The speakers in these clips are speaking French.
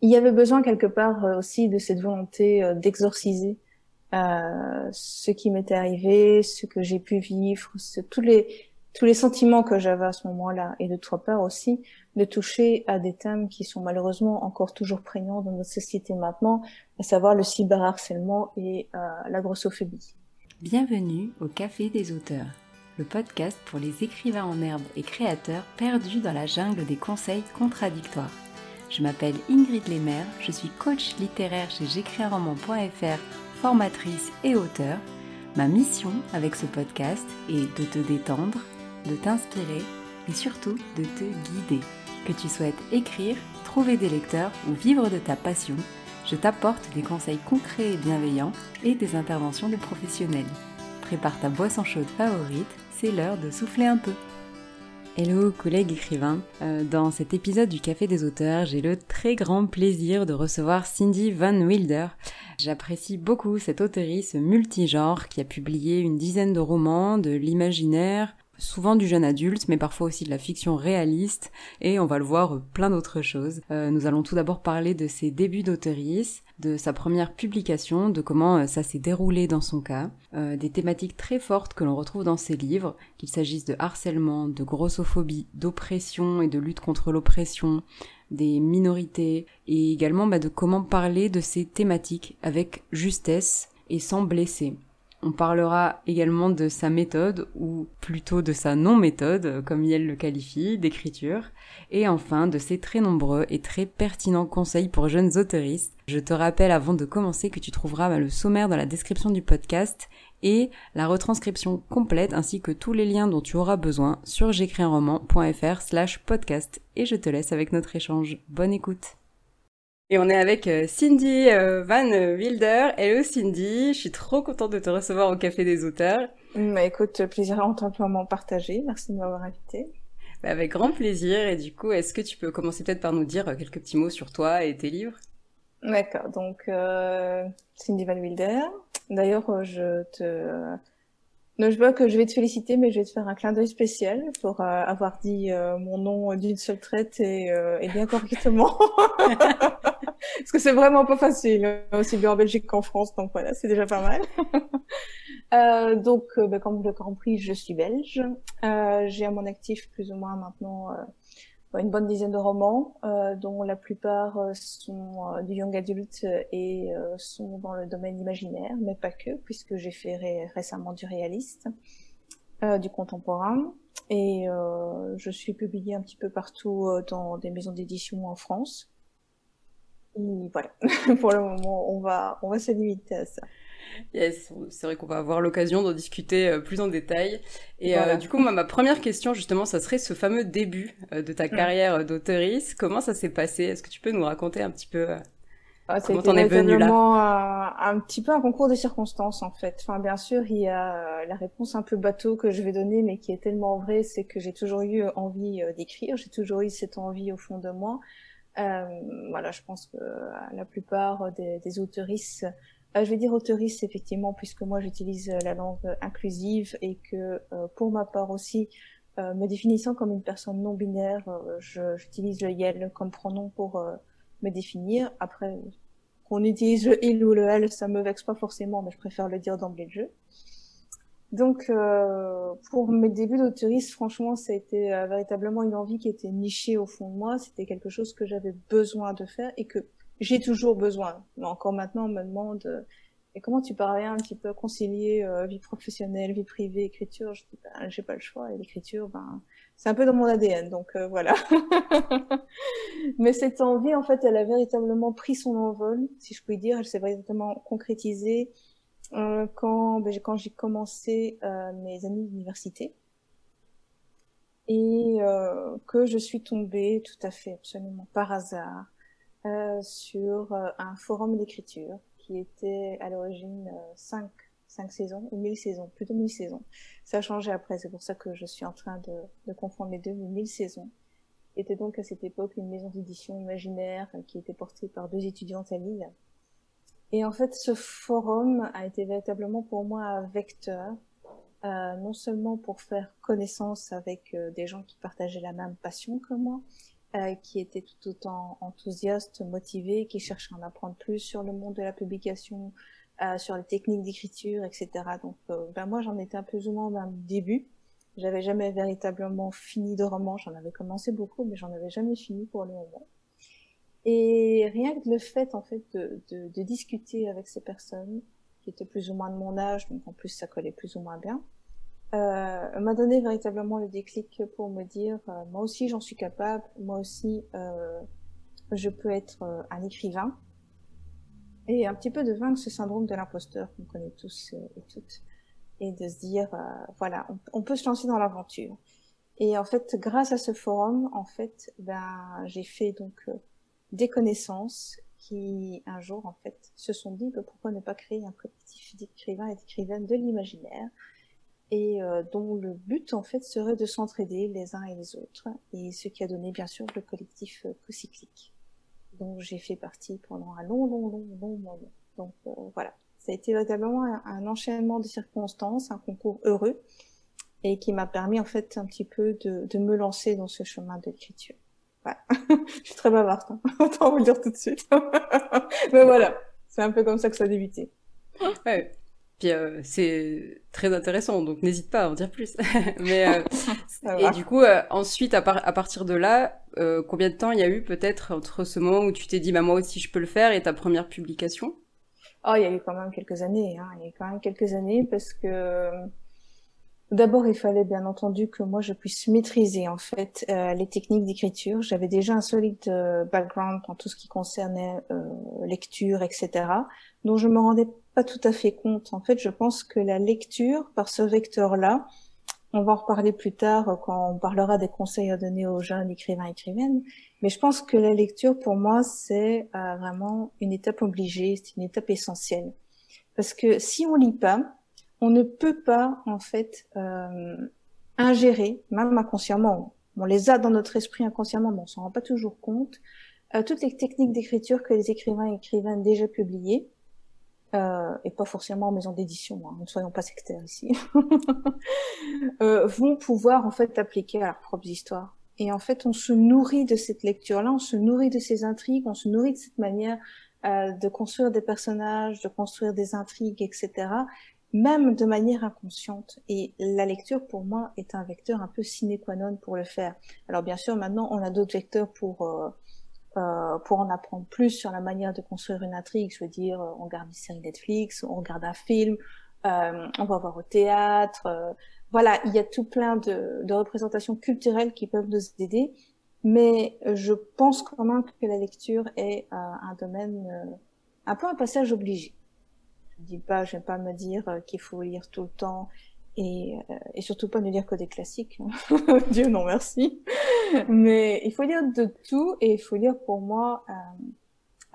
il y avait besoin quelque part aussi de cette volonté d'exorciser ce qui m'était arrivé, ce que j'ai pu vivre, tous les tous les sentiments que j'avais à ce moment-là, et de trois part aussi, de toucher à des thèmes qui sont malheureusement encore toujours prégnants dans notre société maintenant, à savoir le cyberharcèlement et euh, la grossophobie. Bienvenue au Café des auteurs, le podcast pour les écrivains en herbe et créateurs perdus dans la jungle des conseils contradictoires. Je m'appelle Ingrid Lemaire, je suis coach littéraire chez formatrice et auteur. Ma mission avec ce podcast est de te détendre, de t'inspirer et surtout de te guider. Que tu souhaites écrire, trouver des lecteurs ou vivre de ta passion, je t'apporte des conseils concrets et bienveillants et des interventions de professionnels. Prépare ta boisson chaude favorite, c'est l'heure de souffler un peu. Hello collègues écrivains, euh, dans cet épisode du Café des auteurs, j'ai le très grand plaisir de recevoir Cindy Van Wilder. J'apprécie beaucoup cette auteurice multigenre qui a publié une dizaine de romans, de l'imaginaire, souvent du jeune adulte, mais parfois aussi de la fiction réaliste, et on va le voir plein d'autres choses. Euh, nous allons tout d'abord parler de ses débuts d'auteurice, de sa première publication, de comment euh, ça s'est déroulé dans son cas, euh, des thématiques très fortes que l'on retrouve dans ses livres, qu'il s'agisse de harcèlement, de grossophobie, d'oppression et de lutte contre l'oppression, des minorités, et également bah, de comment parler de ces thématiques avec justesse et sans blesser. On parlera également de sa méthode, ou plutôt de sa non-méthode, comme Yel le qualifie, d'écriture, et enfin de ses très nombreux et très pertinents conseils pour jeunes auteuristes. Je te rappelle avant de commencer que tu trouveras le sommaire dans la description du podcast et la retranscription complète ainsi que tous les liens dont tu auras besoin sur j'écrisunroman.fr slash podcast. Et je te laisse avec notre échange. Bonne écoute et on est avec euh, Cindy euh, Van Wilder. Hello Cindy, je suis trop contente de te recevoir au Café des auteurs. Bah écoute, plaisir amplement partagé. Merci de m'avoir invité. Bah, avec grand plaisir. Et du coup, est-ce que tu peux commencer peut-être par nous dire euh, quelques petits mots sur toi et tes livres? D'accord. Donc Cindy Van Wilder. D'ailleurs, je te non, je vois que je vais te féliciter, mais je vais te faire un clin d'œil spécial pour euh, avoir dit euh, mon nom d'une seule traite et, euh, et bien correctement. Parce que c'est vraiment pas facile, hein, aussi bien en Belgique qu'en France, donc voilà, c'est déjà pas mal. donc, bah, comme vous l'avez compris, je suis belge. J'ai à mon actif plus ou moins maintenant une bonne dizaine de romans, euh, dont la plupart euh, sont euh, du young adult et sont dans le domaine imaginaire, mais pas que, puisque j'ai fait récemment du réaliste, du contemporain, et je suis publiée un petit peu partout dans des maisons d'édition en France. Et voilà, pour le moment, on va, on va se limiter à ça c'est vrai qu'on va avoir l'occasion d'en discuter euh, plus en détail. Et euh, du coup, moi, ma première question, justement, ça serait ce fameux début euh, de ta mm. carrière d'auteurice. Comment ça s'est passé? Est-ce que tu peux nous raconter un petit peu ah, comment t'en es venu là? un, un petit peu un concours de circonstances, en fait. Enfin, bien sûr, il y a la réponse un peu bateau que je vais donner, mais qui est tellement vraie, c'est que j'ai toujours eu envie d'écrire. J'ai toujours eu cette envie au fond de moi. voilà, je pense que la plupart des, des auteuristes euh, je vais dire autoriste effectivement, puisque moi j'utilise euh, la langue inclusive et que euh, pour ma part aussi, me définissant comme une personne non binaire, j'utilise le YEL comme pronom pour me définir. Après, qu'on utilise le il ou le elle, ça me vexe pas forcément, mais je préfère le dire d'emblée de jeu. Donc, pour mes débuts d'autoriste, franchement, ça a été véritablement une envie qui était nichée au fond de moi. C'était quelque chose que j'avais besoin de faire et que j'ai toujours besoin. Mais encore maintenant, on me demande euh, et comment tu parviens un petit peu à concilier euh, vie professionnelle, vie privée, écriture? Je dis ben, j'ai pas le choix et l'écriture, ben c'est un peu dans mon ADN, donc euh, voilà. Mais cette envie, en fait, elle a véritablement pris son envol, si je puis dire. Elle s'est véritablement concrétisée quand ben, quand j'ai commencé mes années d'université et que je suis tombée tout à fait absolument par hasard euh, sur euh, un forum d'écriture qui était à l'origine 5 euh, cinq saisons ou 1000 saisons, plutôt 1000 saisons. Ça a changé après, c'est pour ça que je suis en train de, de confondre les deux, mais 1000 saisons. Était donc à cette époque une maison d'édition imaginaire qui était portée par deux étudiantes à Lille. Et en fait, ce forum a été véritablement pour moi un vecteur, non seulement pour faire connaissance avec des gens qui partageaient la même passion que moi, euh, qui était tout autant enthousiaste, motivé, qui cherchait à en apprendre plus sur le monde de la publication, euh, sur les techniques d'écriture, etc. Donc, euh, ben moi, j'en étais un peu ou moins même début. J'avais jamais véritablement fini de roman. J'en avais commencé beaucoup, mais j'en avais jamais fini pour le moment. Et rien que le fait, en fait, de, de, discuter avec ces personnes qui étaient plus ou moins de mon âge, donc en plus ça collait plus ou moins bien, euh, m'a donné véritablement le déclic pour me dire, euh, moi aussi j'en suis capable, moi aussi euh, je peux être un écrivain, et un petit peu de vaincre ce syndrome de l'imposteur qu'on connaît tous et toutes, et de se dire, voilà, on, on, peut se lancer dans l'aventure. Et en fait, grâce à ce forum, en fait, ben j'ai fait donc des connaissances qui un jour en fait se sont dit bah, pourquoi ne pas créer un collectif d'écrivains et d'écrivaines de l'imaginaire? Et euh, dont le but en fait serait de s'entraider les uns et les autres et ce qui a donné bien sûr le collectif euh, co-cyclique dont j'ai fait partie pendant un long long long long moment. Donc euh, voilà. Ça a été véritablement un, enchaînement de circonstances un concours heureux et qui m'a permis en fait un petit peu de, de me lancer dans ce chemin de l'écriture voilà. je suis très bavarde hein. autant vous le dire tout de suite. Mais voilà. C'est un peu comme ça que ça a débuté. Ouais puis euh, c'est très intéressant, donc n'hésite pas à en dire plus. Mais euh, et du coup, euh, ensuite, à, par à, partir de là, euh, combien de temps il y a eu peut-être entre ce moment où tu t'es dit, bah moi aussi je peux le faire, et ta première publication? Oh, il y a eu quand même quelques années. Hein. Il y a eu quand même quelques années parce que D'abord, il fallait bien entendu que moi je puisse maîtriser en fait euh, les techniques d'écriture. J'avais déjà un solide euh, background en tout ce qui concernait euh, lecture, etc. Donc je me rendais pas tout à fait compte. En fait, je pense que la lecture par ce vecteur-là, on va en reparler plus tard quand on parlera des conseils à donner aux jeunes écrivains et écrivaines. Mais je pense que la lecture pour moi c'est vraiment une étape obligée, c'est une étape essentielle. Parce que si on lit pas, on ne peut pas en fait euh, ingérer, même inconsciemment, on les a dans notre esprit inconsciemment, mais on s'en rend pas toujours compte, euh, toutes les techniques d'écriture que les écrivains et écrivaines déjà publiées, euh, et pas forcément en maison d'édition, hein, ne soyons pas sectaires ici, euh, vont pouvoir en fait appliquer à leurs propres histoires. Et en fait, on se nourrit de cette lecture-là, on se nourrit de ces intrigues, on se nourrit de cette manière euh, de construire des personnages, de construire des intrigues, etc même de manière inconsciente. Et la lecture, pour moi, est un vecteur un peu sine qua non pour le faire. Alors bien sûr, maintenant, on a d'autres vecteurs pour euh, euh, pour en apprendre plus sur la manière de construire une intrigue. Je veux dire, on regarde une série Netflix, on regarde un film, euh, on va voir au théâtre. Euh, voilà, il y a tout plein de, de représentations culturelles qui peuvent nous aider. Mais je pense quand même que la lecture est euh, un domaine, un peu un passage obligé. Je dis pas, je vais pas me dire euh, qu'il faut lire tout le temps et, euh, et surtout pas ne lire que des classiques. Dieu non merci. Mais il faut lire de tout et il faut lire pour moi euh,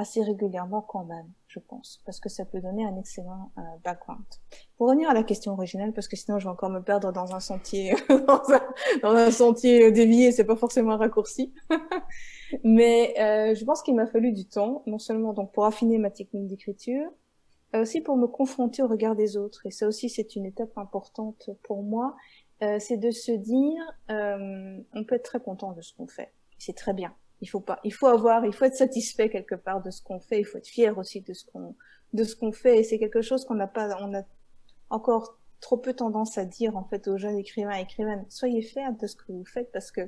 assez régulièrement quand même, je pense, parce que ça peut donner un excellent euh, background. Pour revenir à la question originelle, parce que sinon je vais encore me perdre dans un sentier, dans, un, dans un sentier dévié, c'est pas forcément un raccourci. Mais euh, je pense qu'il m'a fallu du temps, non seulement donc pour affiner ma technique d'écriture, euh, aussi pour me confronter au regard des autres. Et ça aussi, c'est une étape importante pour moi. Euh, c'est de se dire, euh, on peut être très content de ce qu'on fait. C'est très bien. Il faut pas, il faut avoir, il faut être satisfait quelque part de ce qu'on fait. Il faut être fier aussi de ce qu'on, de ce qu'on fait. Et c'est quelque chose qu'on n'a pas, on a encore trop peu tendance à dire en fait aux jeunes écrivains et écrivaines. Soyez fiers de ce que vous faites parce que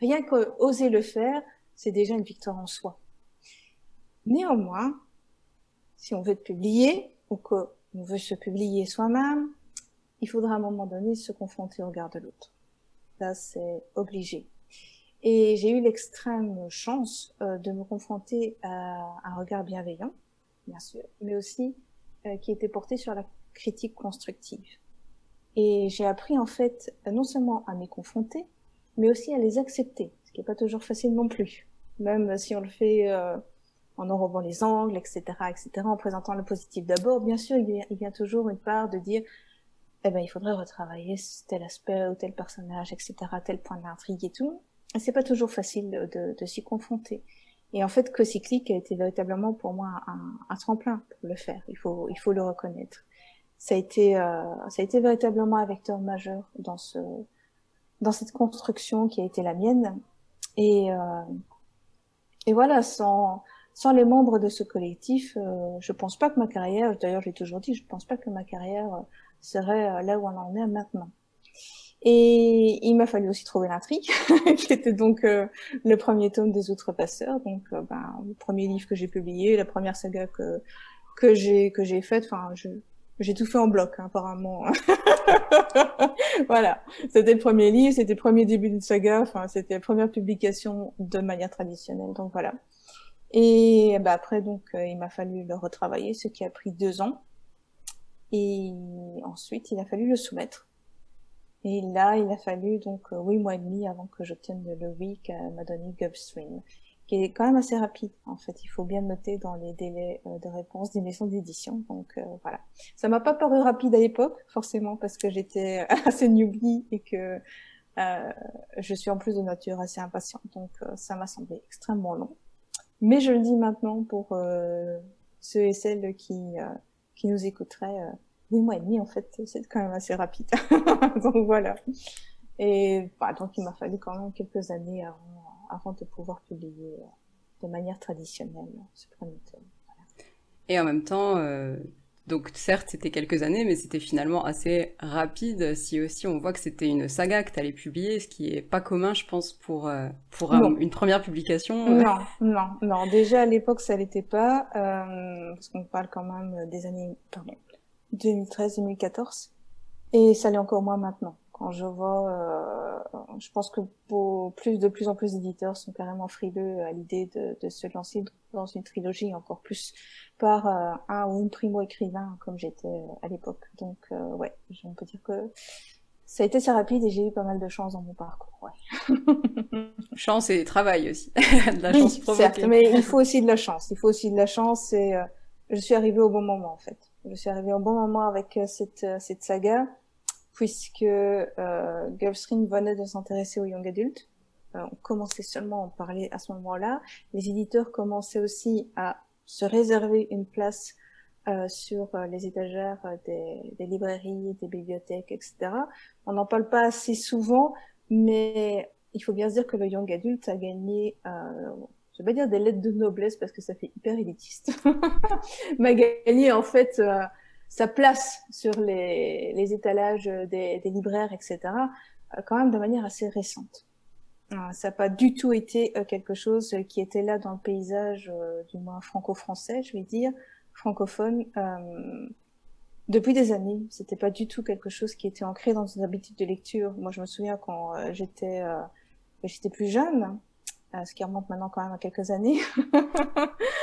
rien qu'oser le faire, c'est déjà une victoire en soi. Néanmoins, si on veut être publié ou qu'on veut se publier soi-même, il faudra à un moment donné se confronter au regard de l'autre. Là, c'est obligé. Et j'ai eu l'extrême chance euh, de me confronter à un regard bienveillant, bien sûr, mais aussi euh, qui était porté sur la critique constructive. Et j'ai appris en fait non seulement à m'y confronter, mais aussi à les accepter, ce qui n'est pas toujours facile non plus. Même si on le fait euh, en enrobant les angles, etc., etc., en présentant le positif d'abord, bien sûr, il y, a, toujours une part de dire, eh ben, il faudrait retravailler tel aspect ou tel personnage, etc., tel point de l'intrigue et tout. Et c'est pas toujours facile de, de, s'y confronter. Et en fait, Co-Cyclique a été véritablement pour moi un, un, tremplin pour le faire. Il faut, il faut le reconnaître. Ça a été, euh, ça a été véritablement un vecteur majeur dans ce, dans cette construction qui a été la mienne. Et, euh, et voilà, sans, sans les membres de ce collectif, euh, je pense pas que ma carrière, d'ailleurs je l'ai toujours dit, je pense pas que ma carrière euh, serait euh, là où on en est maintenant. Et il m'a fallu aussi trouver l'intrigue, qui était donc le premier tome des Outrepasseurs, donc ben, le premier livre que j'ai publié, la première saga que que j'ai que j'ai faite. Enfin, j'ai tout fait en bloc, hein, apparemment. voilà, c'était le premier livre, c'était le premier début d'une saga, enfin, c'était la première publication de manière traditionnelle, donc voilà. Et bah, après, donc, euh, il m'a fallu le retravailler, ce qui a pris deux ans. Et ensuite, il a fallu le soumettre. Et là, il a fallu donc euh, huit mois et demi avant que j'obtienne le oui qu'elle m'a donné Gulfstream qui est quand même assez rapide. En fait, il faut bien noter dans les délais euh, de réponse des maisons d'édition. Donc euh, voilà, ça m'a pas paru rapide à l'époque, forcément parce que j'étais assez newbie et que euh, je suis en plus de nature assez impatiente. Donc ça m'a semblé extrêmement long. Mais je le dis maintenant pour ceux et celles qui qui nous écouteraient. Oui, mois et demi, en fait, c'est quand même assez rapide. donc voilà. Et bah, donc il m'a fallu quand même quelques années avant avant de pouvoir publier euh, de manière traditionnelle ce premier tome. Et en même temps, euh, donc certes c'était quelques années, mais c'était finalement assez rapide. Si aussi on voit que c'était une saga que tu allais publier, ce qui est pas commun, je pense, pour euh, pour une première publication. Non, non, non. Déjà à l'époque ça l'était pas, parce qu'on parle quand même des années, pardon, 2013-2014, et ça l'est encore moins maintenant quand je vois, euh, je pense que pour plus de plus en plus d'éditeurs sont carrément frileux à l'idée de, de, se lancer dans une trilogie, encore plus par euh, un ou une primo écrivain comme j'étais euh, à l'époque. Donc euh, ouais, on peut dire que ça a été assez rapide et j'ai eu pas mal de chance dans mon parcours. Ouais. chance et travail aussi, de la chance provoquée. Certes, mais il faut aussi de la chance. Il faut aussi de la chance et je suis arrivée au bon moment en fait. Je suis arrivée au bon moment avec cette cette saga puisque euh, Gulfstream venait de s'intéresser aux young adultes. Euh, on commençait seulement à en parler à ce moment-là. Les éditeurs commençaient aussi à se réserver une place euh, sur euh, les étagères des, des, librairies, des bibliothèques, etc. On n'en parle pas assez souvent, mais il faut bien se dire que le young adult a gagné, euh, je vais pas dire des lettres de noblesse parce que ça fait hyper élitiste, mais a gagné en fait euh, sa place sur les, les étalages des, des, libraires, etc., euh, quand même de manière assez récente. Euh, ça n'a pas du tout été euh, quelque chose qui était là dans le paysage, du moins franco-français, je vais dire, francophone, euh, depuis des années. C'était pas du tout quelque chose qui était ancré dans une habitude de lecture. Moi, je me souviens quand j'étais j'étais plus jeune, euh, ce qui remonte maintenant quand même à quelques années.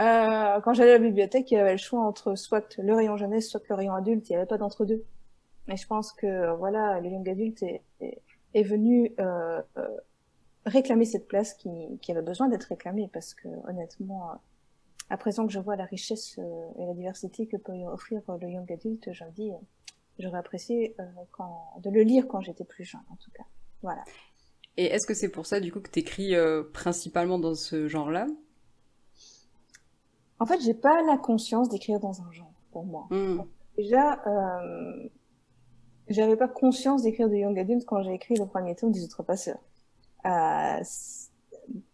euh, quand j'allais à la bibliothèque, il y avait le choix entre soit le rayon jeunesse, soit le rayon adulte. Il n'y avait pas d'entre deux. Mais je pense que voilà, le young adulte est, est, venu euh, euh, réclamer cette place qui, qui avait besoin d'être réclamée parce que honnêtement, à présent que je vois la richesse euh, et la diversité que peut offrir le young adulte, je me dis, j'aurais apprécié quand, de le lire quand j'étais plus jeune en tout cas. Voilà. Et est-ce que c'est pour ça, du coup, que tu écris principalement dans ce genre-là? En fait, j'ai pas la conscience d'écrire dans un genre, pour moi. Hmm. Déjà, euh, j'avais pas conscience d'écrire de young adult quand j'ai écrit le premier tome des Outrepasseurs. Euh,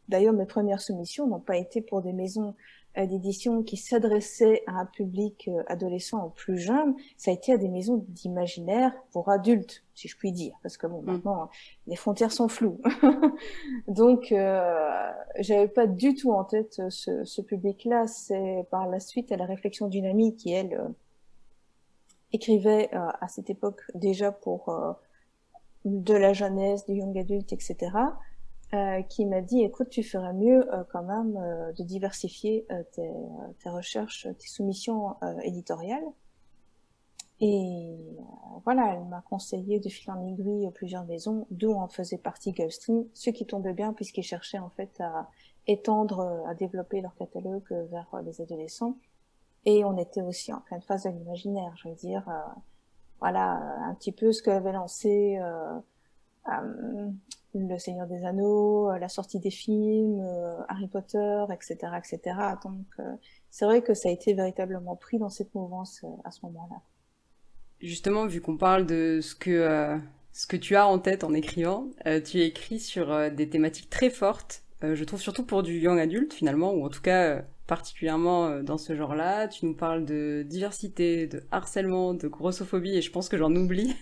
D'ailleurs, mes premières soumissions n'ont pas été pour des maisons d'édition qui s'adressait à un public euh, adolescent ou plus jeune, ça a été à des maisons d'imaginaire pour adultes, si je puis dire, parce que bon, mm. maintenant les frontières sont floues. Donc, euh, j'avais pas du tout en tête euh, ce, ce public-là. C'est par la suite à la réflexion d'une amie qui elle écrivait à cette époque déjà pour de la jeunesse, du young adulte, etc. Euh, qui m'a dit écoute tu ferais mieux euh, quand même euh, de diversifier tes, tes, recherches tes soumissions éditoriales. Et voilà elle m'a conseillé de filer en aiguille plusieurs maisons d'où en faisait partie Gulfstream ce qui tombait bien puisqu'ils cherchaient en fait à étendre à développer leur catalogue vers les adolescents. Et on était aussi en pleine phase de l'imaginaire je veux dire voilà un petit peu ce qu'avait lancé le Seigneur des Anneaux, euh, la sortie des films, euh, Harry Potter, etc., etc. Donc, euh, c'est vrai que ça a été véritablement pris dans cette mouvance à ce moment-là. Justement, vu qu'on parle de ce que ce que tu as en tête en écrivant, tu écris sur des thématiques très fortes je trouve surtout pour du young adulte finalement, ou en tout cas particulièrement dans ce genre-là. Tu nous parles de diversité, de harcèlement, de grossophobie, et je pense que j'en oublie.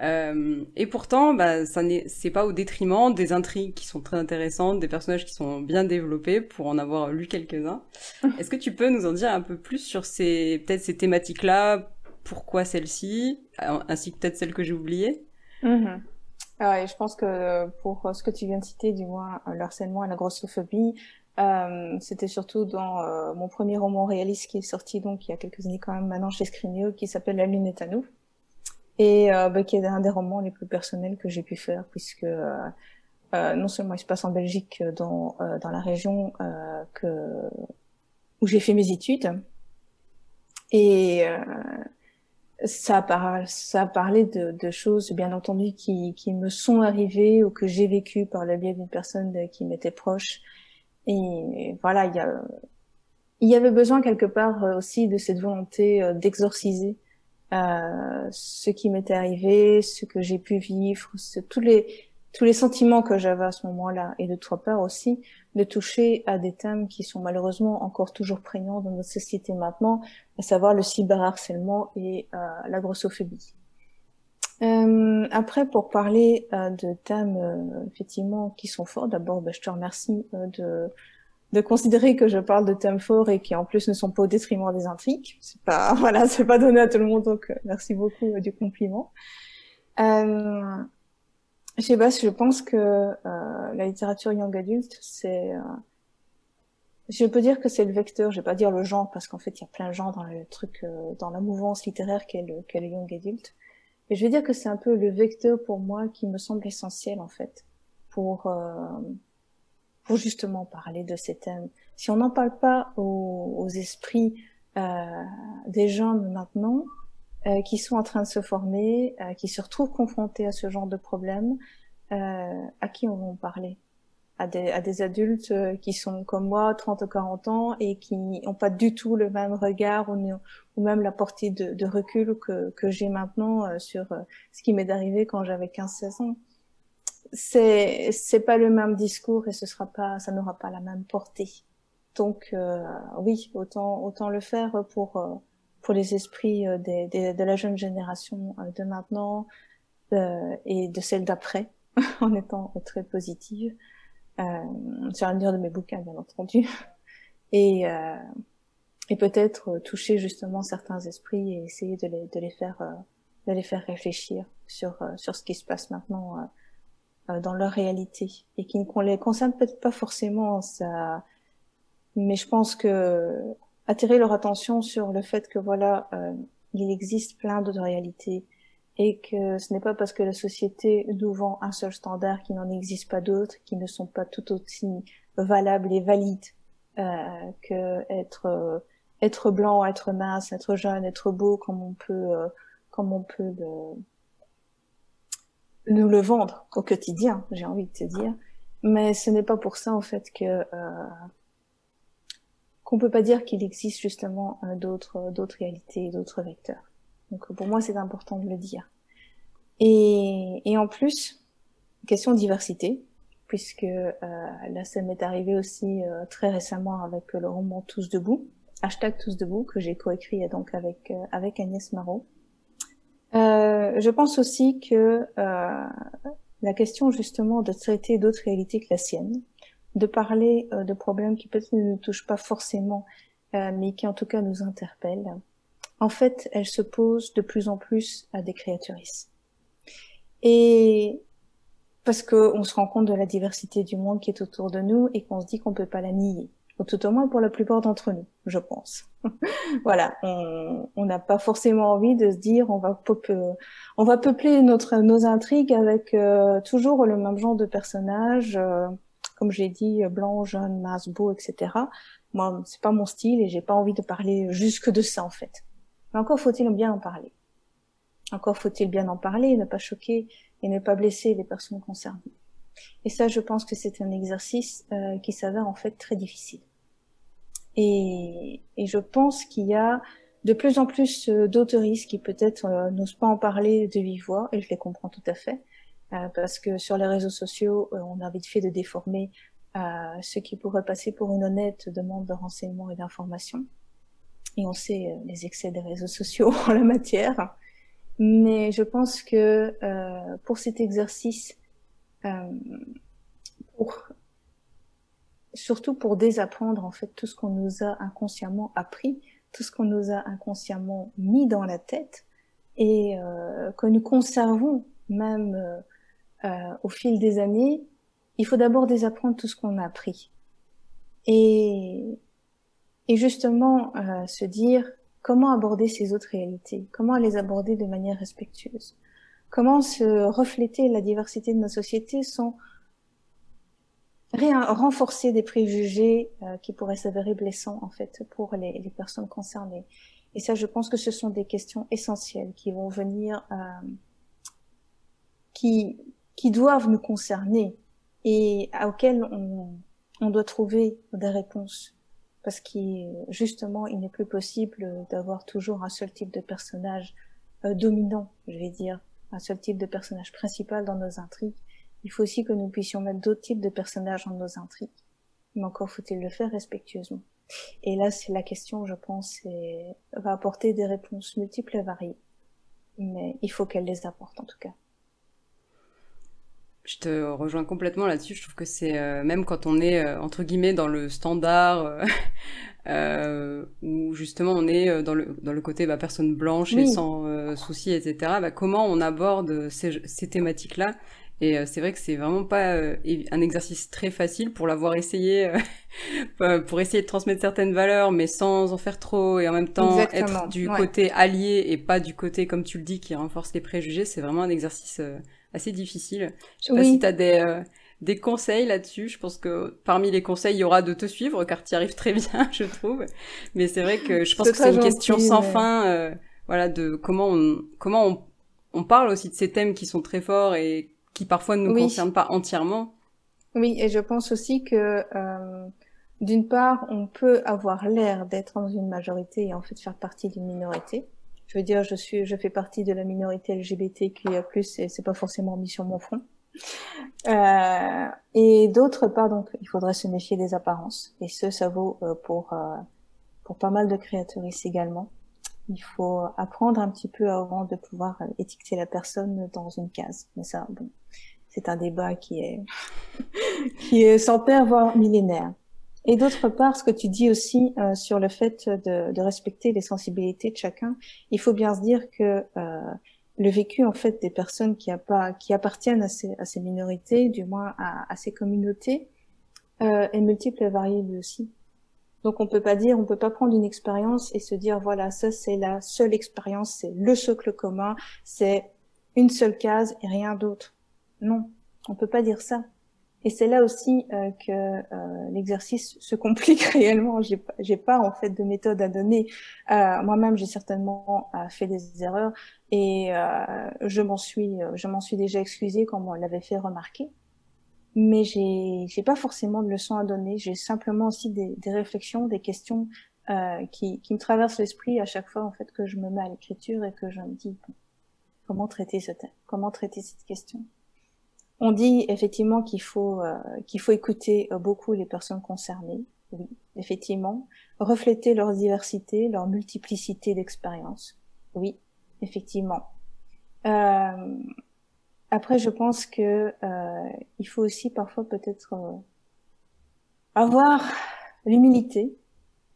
et pourtant, bah, ça n'est, c'est pas au détriment des intrigues qui sont très intéressantes, des personnages qui sont bien développés, pour en avoir lu quelques-uns. Est-ce que tu peux nous en dire un peu plus sur ces, peut-être ces thématiques-là, pourquoi celle-ci, ainsi que peut-être celle que j'ai oubliée mm-hmm. Ah je pense que pour ce que tu viens de citer, du moins le harcèlement et la grossophobie, euh, c'était surtout dans euh, mon premier roman réaliste qui est sorti donc il y a quelques années quand même maintenant chez Scrinéo, qui s'appelle La Lune est à nous, et euh, bah, qui est un des romans les plus personnels que j'ai pu faire, puisque euh, non seulement il se passe en Belgique, dans, dans la région que, où j'ai fait mes études, et ça, par, ça parlait de, de, choses, bien entendu, qui, qui me sont arrivées ou que j'ai vécues par le biais d'une personne qui m'était proche. Et, voilà, il y, a, y avait besoin quelque part euh, aussi de cette volonté euh, d'exorciser euh, ce qui m'était arrivé, ce que j'ai pu vivre, ce, tous les tous les sentiments que j'avais à ce moment-là, et de trois part aussi de toucher à des thèmes qui sont malheureusement encore toujours prégnants dans notre société maintenant, à savoir le cyberharcèlement et euh, la grossophobie. Euh, après, pour parler euh, de thèmes euh, effectivement qui sont forts, d'abord, ben, je te remercie euh, de de considérer que je parle de thèmes forts et qui en plus ne sont pas au détriment des intrigues. C'est pas voilà, c'est pas donné à tout le monde, donc merci beaucoup du compliment. Pas, je pense que euh, la littérature young adulte, c'est, euh, je peux dire que c'est le vecteur. Je vais pas dire le genre parce qu'en fait il y a plein de genres dans le truc, euh, dans la mouvance littéraire qu'est le, qu'est le young adulte. Et je vais dire que c'est un peu le vecteur pour moi qui me semble essentiel en fait pour pour justement parler de ces thèmes. Si on n'en parle pas aux, aux esprits des jeunes maintenant, euh, qui sont en train de se former, euh, qui se retrouvent confrontés à ce genre de problème, euh, à qui on va parler? À des, à des adultes qui sont comme moi, 30 ou 40 ans, et qui n'ont pas du tout le même regard ou, même la portée de, recul que, que j'ai maintenant sur ce qui m'est arrivé quand j'avais 15-16 ans. C'est c'est pas le même discours et ce sera pas ça n'aura pas la même portée. Donc oui, autant autant le faire pour pour les esprits euh, de la jeune génération euh, de maintenant euh, et de celle d'après, en étant très positive. Euh, sur l'avenir de mes bouquins, bien entendu. Et, euh, et peut-être toucher justement certains esprits et essayer de les, de les faire, de les faire réfléchir sur, sur ce qui se passe maintenant dans leur réalité et qui ne les concerne peut-être pas forcément ça mais je pense que attirer leur attention sur le fait que voilà, euh, il existe plein d'autres réalités et que ce n'est pas parce que la société nous vend un seul standard qu'il n'en existe pas d'autres qui ne sont pas tout aussi valables et valides euh, que être euh, être blanc, être mince, être jeune, être beau comme on peut euh, comme on peut le, nous le vendre au quotidien, j'ai envie de te dire. Mais ce n'est pas pour ça en fait que euh, qu'on peut pas dire qu'il existe justement euh, d'autres d'autres réalités, d'autres vecteurs. Donc pour moi, c'est important de le dire. Et, et en plus, question diversité, puisque euh, là, ça m'est arrivé aussi euh, très récemment avec le roman Tous debout, hashtag Tous debout, que j'ai coécrit donc avec avec Agnès Marot. je pense aussi que la question justement de traiter d'autres réalités que la sienne, de parler euh, de problèmes qui peut-être ne nous touchent pas forcément, euh, mais qui en tout cas nous interpellent, en fait, elle se pose de plus en plus à des créaturistes. Et parce qu'on se rend compte de la diversité du monde qui est autour de nous et qu'on se dit qu'on peut pas la nier. Ou tout au moins pour la plupart d'entre nous, je pense. voilà, on n'a pas forcément envie de se dire on va, peupler, notre, nos intrigues avec euh, toujours le même genre de personnages comme j'ai dit, blanc, jaune, mince, beau, etc. Moi, c'est pas mon style et j'ai pas envie de parler jusque de ça en fait. Mais encore faut-il bien en parler. Encore faut-il bien en parler, ne pas choquer et ne pas blesser les personnes concernées. Et ça, je pense que c'est un exercice euh, qui s'avère en fait très difficile. Et, et je pense qu'il y a de plus en plus euh, d'autoristes qui peut-être euh, n'osent pas en parler de vive voix, et je les comprends tout à fait, euh, parce que sur les réseaux sociaux, euh, on a vite fait de déformer ce qui pourrait passer pour une honnête demande de renseignement et d'information. Et on sait les excès des réseaux sociaux en la matière. Mais je pense que pour cet exercice, pour surtout pour désapprendre en fait tout ce qu'on nous a inconsciemment appris, tout ce qu'on nous a inconsciemment mis dans la tête et euh, que nous conservons même euh, euh, au fil des années, il faut d'abord désapprendre tout ce qu'on a appris. Et, et justement se dire comment aborder ces autres réalités, comment les aborder de manière respectueuse, comment se refléter la diversité de nos sociétés sans renforcer des préjugés euh, qui pourraient s'avérer blessants en fait pour les, les, personnes concernées. Et ça, je pense que ce sont des questions essentielles qui vont venir, euh, qui qui doivent nous concerner et auxquelles on, on doit trouver des réponses parce qu'il justement il n'est plus possible d'avoir toujours un seul type de personnage euh, dominant, je vais dire, un seul type de personnage principal dans nos intrigues il faut aussi que nous puissions mettre d'autres types de personnages dans nos intrigues. Mais encore faut-il le faire respectueusement. Et là, c'est la question, je pense, et va apporter des réponses multiples et variées. Mais il faut qu'elle les apporte en tout cas. Je te rejoins complètement là-dessus. Je trouve que c'est euh, même quand on est euh, entre guillemets dans le standard euh, où justement on est dans le dans le côté bah, personne blanche et sans soucis, etc. Bah, comment on aborde ces, ces thématiques-là? Et c'est vrai que c'est vraiment pas un exercice très facile pour l'avoir essayé, pour essayer de transmettre certaines valeurs, mais sans en faire trop et en même temps être du côté allié et pas du côté, comme tu le dis, qui renforce les préjugés. C'est vraiment un exercice assez difficile. Je sais pas si tu as des, des conseils là-dessus. Je pense que parmi les conseils, il y aura de te suivre, car tu y arrives très bien, je trouve. Mais c'est vrai que je pense que c'est une question sans fin, voilà, de comment on, comment on, on parle aussi de ces thèmes qui sont très forts et qui parfois ne nous concernent pas entièrement. Oui, et je pense aussi que euh, d'une part, on peut avoir l'air d'être dans une majorité et en fait faire partie d'une minorité. Je veux dire, je suis, je fais partie de la minorité LGBTQIA+, et c'est pas forcément mis sur mon front. Euh, et d'autre part, donc, il faudrait se méfier des apparences. Et ce, ça vaut euh, pour euh, pour pas mal de créatrices également. Il faut apprendre un petit peu avant de pouvoir étiqueter la personne dans une case. Mais ça, bon, c'est un débat qui est qui est sans père voire millénaire. Et d'autre part, ce que tu dis aussi euh, sur le fait de, de, respecter les sensibilités de chacun, il faut bien se dire que euh, le vécu en fait des personnes qui, a pas, qui appartiennent à ces, à ces minorités, du moins à, à ces communautés, euh, est multiple et variable aussi. Donc on peut pas dire, on peut pas prendre une expérience et se dire voilà ça c'est la seule expérience, c'est le socle commun, c'est une seule case et rien d'autre. Non, on peut pas dire ça. Et c'est là aussi euh, que euh, l'exercice se complique réellement. J'ai j'ai pas en fait de méthode à donner. Euh, moi-même, j'ai certainement fait des erreurs et je m'en suis, je m'en suis déjà excusée comme on l'avait fait remarquer mais j'ai j'ai pas forcément de leçons à donner. J'ai simplement aussi des, des, réflexions, des questions euh, qui, qui me traversent l'esprit à chaque fois en fait que je me mets à l'écriture et que je me dis comment traiter ce thème, comment traiter cette question? On dit effectivement qu'il faut euh, qu'il faut écouter euh, beaucoup les personnes concernées. Oui, effectivement, refléter leur diversité, leur multiplicité d'expériences. Oui, effectivement. Euh, après, je pense que euh, il faut aussi parfois peut-être euh, avoir l'humilité,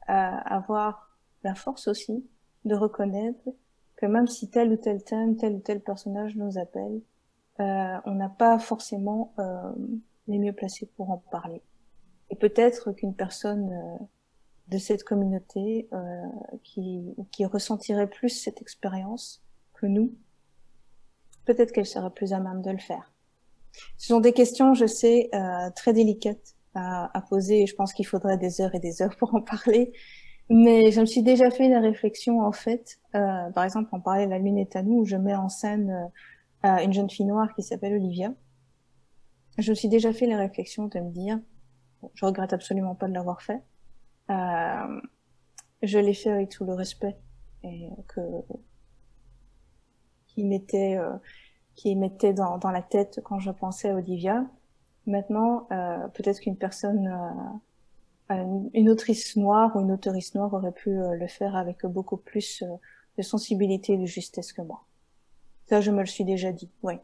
euh, avoir la force aussi de reconnaître que même si tel ou tel thème, tel ou tel personnage nous appelle, euh, on n'a pas forcément euh, les mieux placés pour en parler. Et peut-être qu'une personne de cette communauté qui, qui ressentirait plus cette expérience que nous, peut-être qu'elle serait plus à même de le faire. Ce sont des questions, je sais, euh, très délicates à, à poser et je pense qu'il faudrait des heures et des heures pour en parler. Mais je me suis déjà fait la réflexion, en fait, euh, par exemple, parlait de La Lune est à nous, où je mets en scène euh, une jeune fille noire qui s'appelle Olivia. Je me suis déjà fait la réflexion de me dire, je regrette absolument pas de l'avoir fait, euh, je l'ai fait avec tout le respect et que qui m'était euh, qui mettait dans, dans la tête quand je pensais à Olivia. Maintenant, peut-être qu'une personne, une autrice noire ou une auteurice noire aurait pu le faire avec beaucoup plus de sensibilité et de justesse que moi. Ça, je me le suis déjà dit, oui.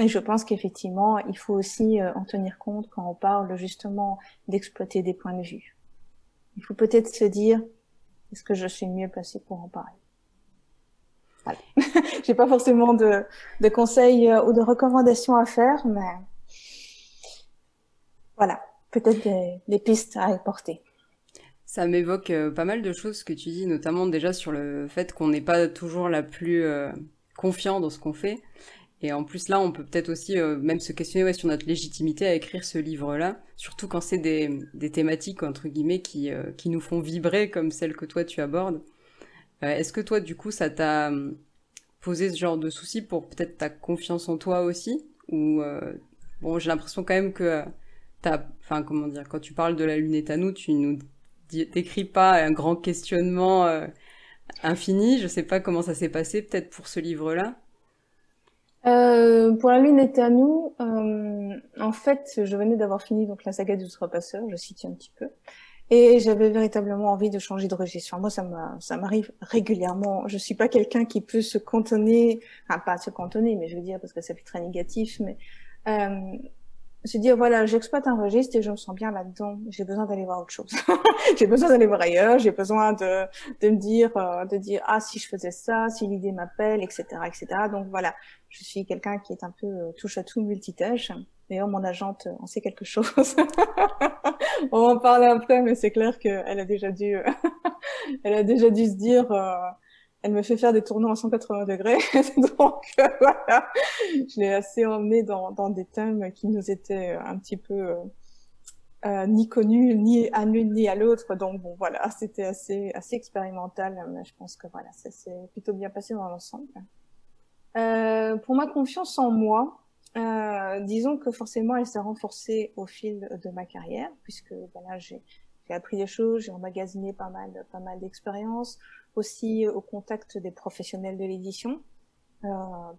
Et je pense qu'effectivement, il faut aussi euh, en tenir compte quand on parle justement d'exploiter des points de vue. Il faut peut-être se dire, est-ce que je suis mieux placée pour en parler? Voilà. J'ai pas forcément de, de conseils euh, ou de recommandations à faire, mais voilà, peut-être des, pistes à apporter. Ça m'évoque euh, pas mal de choses que tu dis, notamment déjà sur le fait qu'on n'est pas toujours la plus confiant dans ce qu'on fait. Et en plus là, on peut peut-être aussi euh, même se questionner sur notre légitimité à écrire ce livre-là, surtout quand c'est des, des, thématiques entre guillemets qui, qui nous font vibrer comme celles que toi tu abordes. Est-ce que toi, du coup, ça t'a posé ce genre de soucis pour peut-être ta confiance en toi aussi? Ou bon, j'ai l'impression quand même que t'as, enfin comment dire, quand tu parles de la lunette à nous, tu nous t'écris pas un grand questionnement euh, infini. Je sais pas comment ça s'est passé, peut-être pour ce livre-là. Euh, pour la lune est à nous, euh, en fait, je venais d'avoir fini donc la saga des trois passeurs, je cite un petit peu, et j'avais véritablement envie de changer de registre. moi, ça ça m'arrive régulièrement. Je suis pas quelqu'un qui peut se cantonner, enfin pas se cantonner, mais je veux dire parce que ça fait très négatif, mais euh, se dire voilà j'exploite un registre et je me sens bien là-dedans. J'ai besoin d'aller voir autre chose. J'ai besoin d'aller voir ailleurs. J'ai besoin de de me dire euh, de dire ah si je faisais ça si l'idée m'appelle etc etc donc voilà. Je suis quelqu'un qui est un peu euh, touche à tout multitâche. D'ailleurs mon agente en sait quelque chose. On en parler après mais c'est clair qu'elle a déjà dû elle a déjà dû se dire euh, elle me fait faire des tournois à 180 degrés. Donc voilà, je l'ai assez emmenée dans, des thèmes qui nous étaient un petit peu euh, euh ni connus, ni à l'une ni à l'autre. Donc bon voilà, c'était assez assez expérimental, je pense que voilà, ça s'est plutôt bien passé dans l'ensemble. Euh, pour ma confiance en moi, disons que forcément elle s'est renforcée au fil de ma carrière, puisque voilà, j'ai appris des choses, j'ai emmagasiné pas mal, pas mal d'expériences aussi au contact des professionnels de l'édition. Euh,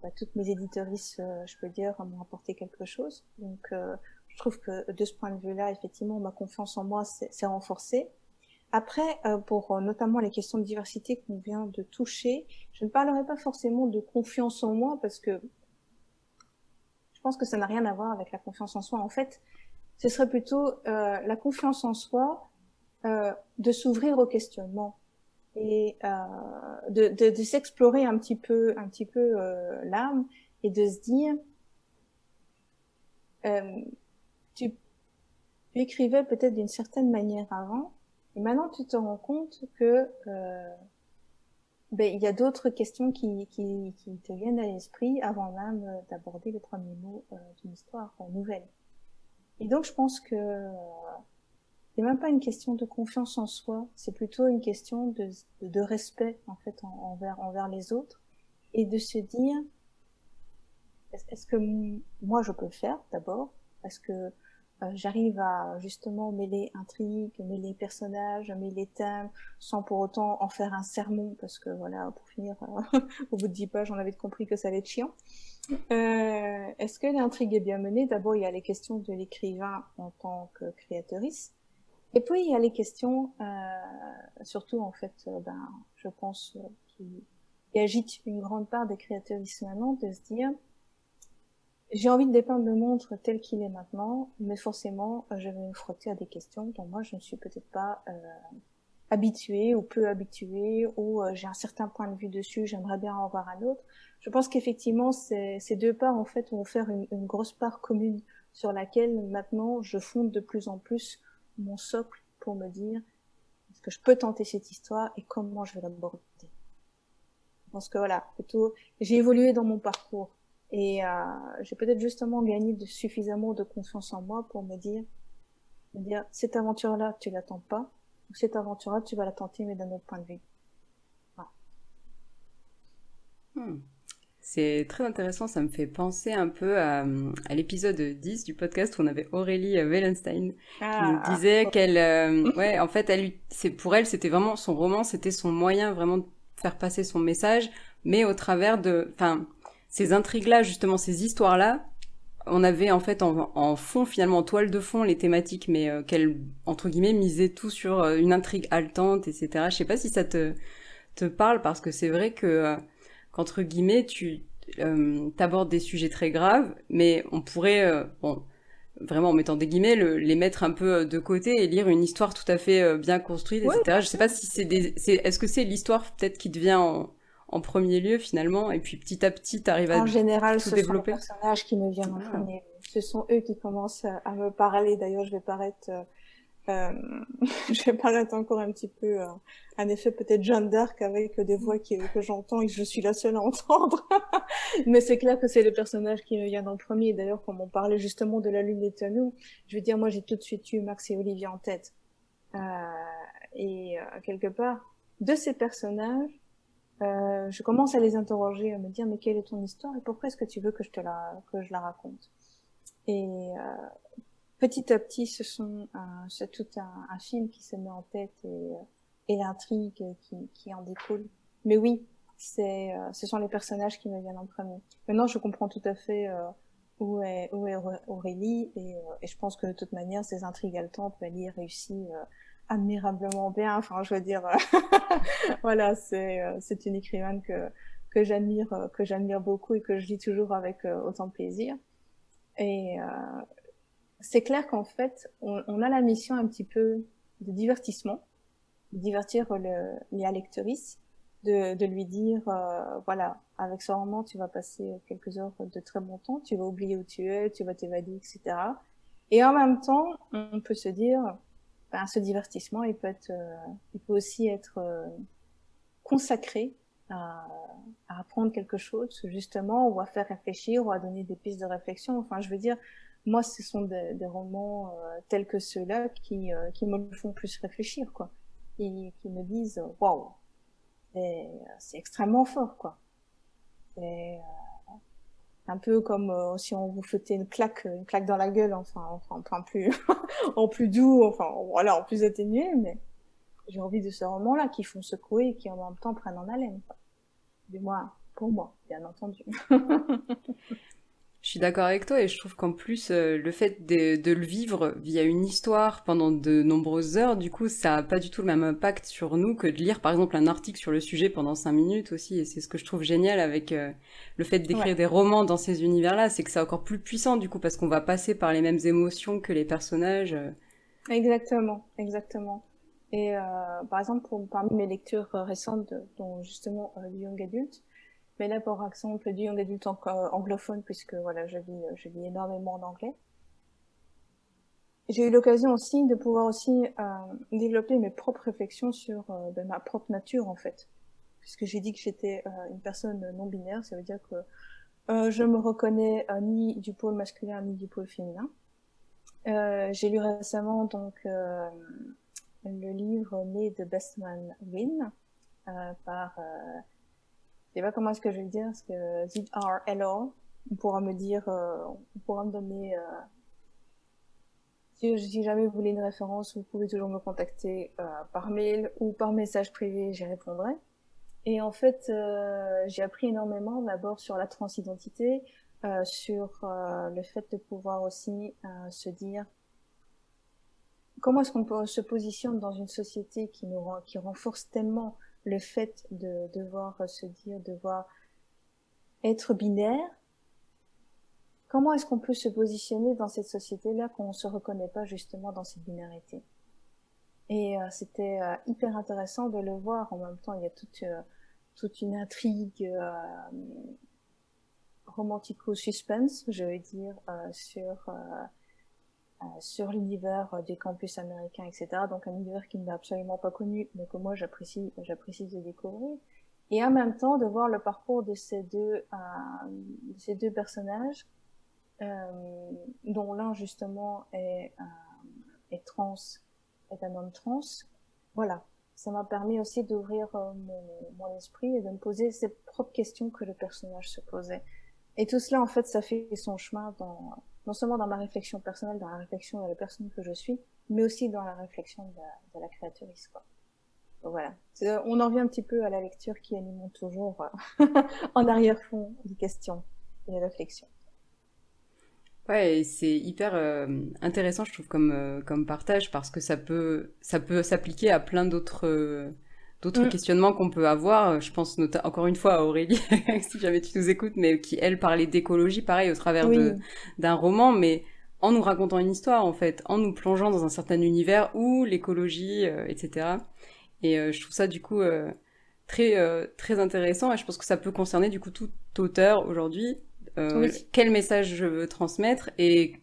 bah, toutes mes éditorices, euh, je peux dire, m'ont apporté quelque chose. Donc, euh, je trouve que de ce point de vue-là, effectivement, ma confiance en moi s'est renforcée. Après, euh, pour notamment les questions de diversité qu'on vient de toucher, je ne parlerai pas forcément de confiance en moi parce que je pense que ça n'a rien à voir avec la confiance en soi. En fait, ce serait plutôt la confiance en soi de s'ouvrir au questionnement et euh, de, s'explorer un petit peu, un petit peu euh, l'âme et de se dire, euh, tu, écrivais peut-être d'une certaine manière avant, et maintenant tu te rends compte que euh, ben, il y a d'autres questions qui, qui, qui, te viennent à l'esprit avant même d'aborder les premiers mots euh, d'une histoire nouvelle. Et donc je pense que c'est même pas une question de confiance en soi, c'est plutôt une question de, de, respect en fait envers envers les autres et de se dire est-ce que moi je peux faire d'abord? Parce que euh, j'arrive à justement mêler intrigue, mêler personnages, mêler thèmes, sans pour autant en faire un sermon, parce que voilà, pour finir, euh, au bout de dix pages, on avait compris que ça allait être chiant. Euh, Est-ce que l'intrigue est bien menée? D'abord, il y a les questions de l'écrivain en tant que créatrice, et puis il y a les questions, euh, surtout en fait, euh, ben, je pense, euh, qui, agitent une grande part des créateurs maintenant, de se dire, j'ai envie de dépeindre le monde tel qu'il est maintenant, mais forcément, je vais me frotter à des questions dont moi je ne suis peut-être pas euh, habituée ou peu habituée, ou j'ai un certain point de vue dessus, j'aimerais bien en voir un autre. Je pense qu'effectivement, ces, deux parts en fait vont faire une grosse part commune sur laquelle maintenant je fonde de plus en plus mon socle pour me dire est-ce que je peux tenter cette histoire et comment je vais l'aborder. Je pense que voilà, plutôt j'ai évolué dans mon parcours et euh, j'ai peut-être justement gagné suffisamment de confiance en moi pour me dire, me dire cette aventure-là, tu l'attends pas, ou cette aventure-là, tu vas la tenter mais d'un autre point de vue. Hmm. C'est très intéressant, ça me fait penser un peu à, l'épisode 10 du podcast où on avait Aurélie euh, Wellenstein qui nous ah. disait qu'elle, euh, ouais, en fait, elle, c'est pour elle, c'était vraiment son roman, c'était son moyen vraiment de faire passer son message, mais au travers de, enfin, ces intrigues-là, justement, ces histoires-là, on avait en fait en, fond finalement en toile de fond les thématiques, mais qu'elle entre guillemets misait tout sur une intrigue haletante, etc. Je sais pas si ça te te parle parce que c'est vrai que qu'entre guillemets tu t'abordes des sujets très graves, mais on pourrait bon vraiment en mettant des guillemets, les mettre un peu euh, de côté et lire une histoire tout à fait euh, bien construite, etc. Je sais pas si c'est des, est-ce que c'est l'histoire peut-être qui devient en, en, premier lieu finalement, et puis petit à petit t'arrives à en général, tout ce développer? sont les personnages qui me viennent en ah. premier. Ce sont eux qui commencent à me parler. D'ailleurs, je vais paraître euh, euh, je vais paraître encore un petit peu euh, un effet peut-être Jeanne d'Arc avec des voix que j'entends et que je suis la seule à entendre. Mais c'est clair que c'est le personnage qui me vient en premier. D'ailleurs, comme on parlait justement de la lune des tonneaux, je veux dire, moi j'ai tout de suite eu Max et Olivia en tête. Euh, et euh, quelque part, de ces personnages, euh, je commence à les interroger, à me dire mais quelle est ton histoire et pourquoi est-ce que tu veux que je te la que je la raconte? Et petit à petit, ce sont c'est tout un, un, film qui se met en tête et, euh, et l'intrigue qui, qui en découle. Mais oui, c'est, euh, ce sont les personnages qui me viennent en premier. Maintenant, je comprends tout à fait euh, où, est, où est Aurélie et, et, je pense que de toute manière, ces intrigues haletantes, elle y réussit admirablement bien. Enfin, je veux dire, voilà, c'est, c'est une écrivaine que que j'admire, que j'admire beaucoup et que je lis toujours avec autant de plaisir. Et, c'est clair qu'en fait, on, a la mission un petit peu de divertissement, de divertir le, les lectrice, de, de lui dire, euh, voilà, avec ce roman, tu vas passer quelques heures de très bon temps, tu vas oublier où tu es, tu vas t'évader, etc. Et en même temps, on peut se dire, ben, ce divertissement, il peut être, euh, il peut aussi être euh, consacré à, à, apprendre quelque chose, justement, ou à faire réfléchir, ou à donner des pistes de réflexion. Enfin, je veux dire, moi, ce sont des, des romans euh, tels que ceux-là qui, euh, qui me font plus réfléchir, quoi. Qui me disent, waouh, c'est extrêmement fort, quoi. C'est euh, un peu comme si on vous foutait une claque, une claque dans la gueule, enfin, enfin, en plus, en plus doux, enfin, voilà, en plus atténué, mais j'ai envie de ce roman-là qui font secouer et qui en même temps prennent en haleine, quoi. Du moins, pour moi, bien entendu. Je suis d'accord avec toi et je trouve qu'en plus euh, le fait de, le vivre via une histoire pendant de nombreuses heures, du coup, ça a pas du tout le même impact sur nous que de lire par exemple un article sur le sujet pendant cinq minutes aussi. Et c'est ce que je trouve génial avec euh, le fait d'écrire des romans dans ces univers-là, c'est que c'est encore plus puissant du coup parce qu'on va passer par les mêmes émotions que les personnages. Euh. Exactement, exactement. Et par exemple, pour, parmi mes lectures récentes, dont justement Young Adult, mais là, par exemple, du young adulte anglophone, puisque voilà, je lis, je lis énormément en anglais. J'ai eu l'occasion aussi de pouvoir aussi euh, développer mes propres réflexions sur euh, de ma propre nature, en fait. Puisque j'ai dit que j'étais euh, une personne non binaire, ça veut dire que euh, je me reconnais euh, ni du pôle masculin ni du pôle féminin. j'ai lu récemment donc le livre né de Bestman Win par sais pas comment est-ce que je vais le dire, parce que ZRLO, on pourra me dire, euh, on pourra me donner, euh, si, jamais vous voulez une référence, vous pouvez toujours me contacter euh, par mail ou par message privé, j'y répondrai. Et en fait, j'ai appris énormément d'abord sur la transidentité, sur le fait de pouvoir aussi se dire comment est-ce qu'on se positionne dans une société qui renforce tellement le fait de devoir se dire, devoir être binaire, comment est-ce qu'on peut se positionner dans cette société-là qu'on ne se reconnaît pas justement dans cette binarité? Et euh, c'était euh, hyper intéressant de le voir. En même temps, il y a toute, euh, toute une intrigue romantico-suspense, je veux dire, sur euh, sur l'univers euh, du campus américain, etc. Donc un univers qui n'est absolument pas connu, mais que moi j'apprécie, j'apprécie de découvrir. Et en même temps de voir le parcours de ces deux, euh, de ces deux personnages, euh, dont l'un justement est, euh, est trans, est un homme trans. Voilà, ça m'a permis aussi d'ouvrir mon, mon esprit et de me poser ces propres questions que le personnage se posait. Et tout cela, en fait, ça fait son chemin dans non seulement dans ma réflexion personnelle, dans la réflexion de la personne que je suis, mais aussi dans la réflexion de la, de la créatrice. Voilà, on en revient un petit peu à la lecture qui anime toujours euh, en arrière-fond des questions et des réflexions. Ouais, c'est hyper euh, intéressant, je trouve, comme, euh, comme partage, parce que ça peut, ça peut s'appliquer à plein d'autres euh, d'autres mm. questionnements qu'on peut avoir. Je pense encore une fois à Aurélie, si jamais tu nous écoutes, mais qui, elle, parlait d'écologie, pareil, au travers d'un roman, mais en nous racontant une histoire, en fait, en nous plongeant dans un certain univers où l'écologie, etc. Et je trouve ça, du coup, très, très intéressant, et je pense que ça peut concerner, du coup, tout auteur aujourd'hui, euh, quel message je veux transmettre et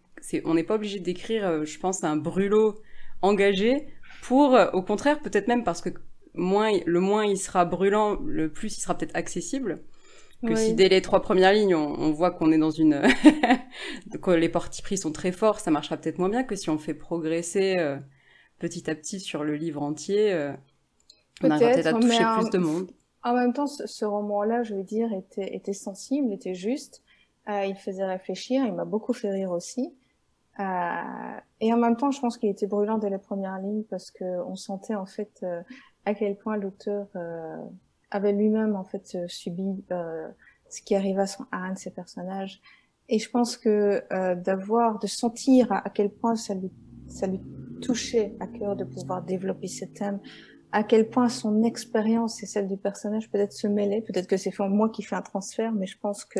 on n'est pas obligé d'écrire euh, je pense un brûlot engagé pour euh, au contraire peut-être même parce que moins le moins il sera brûlant le plus il sera peut-être accessible que si dès les trois premières lignes on, voit qu'on est dans une que les partis pris sont très forts ça marchera peut-être moins bien que si on fait progresser petit à petit sur le livre entier on arrivera peut-être à toucher plus de monde en même temps, ce, roman-là, je veux dire, était, était sensible, était juste. Euh, il faisait réfléchir, il m'a beaucoup fait rire aussi. Euh, et en même temps, je pense qu'il était brûlant dès la première ligne parce que on sentait en fait euh, à quel point l'auteur euh, avait lui-même en fait subi ce qui arriva à un de ses personnages. Et je pense que d'avoir, de sentir à, quel point ça lui, ça lui touchait à cœur de pouvoir développer ce thème, à quel point son expérience et celle du personnage peut-être se mêlaient. Peut-être que c'est moi qui fais un transfert, mais je pense que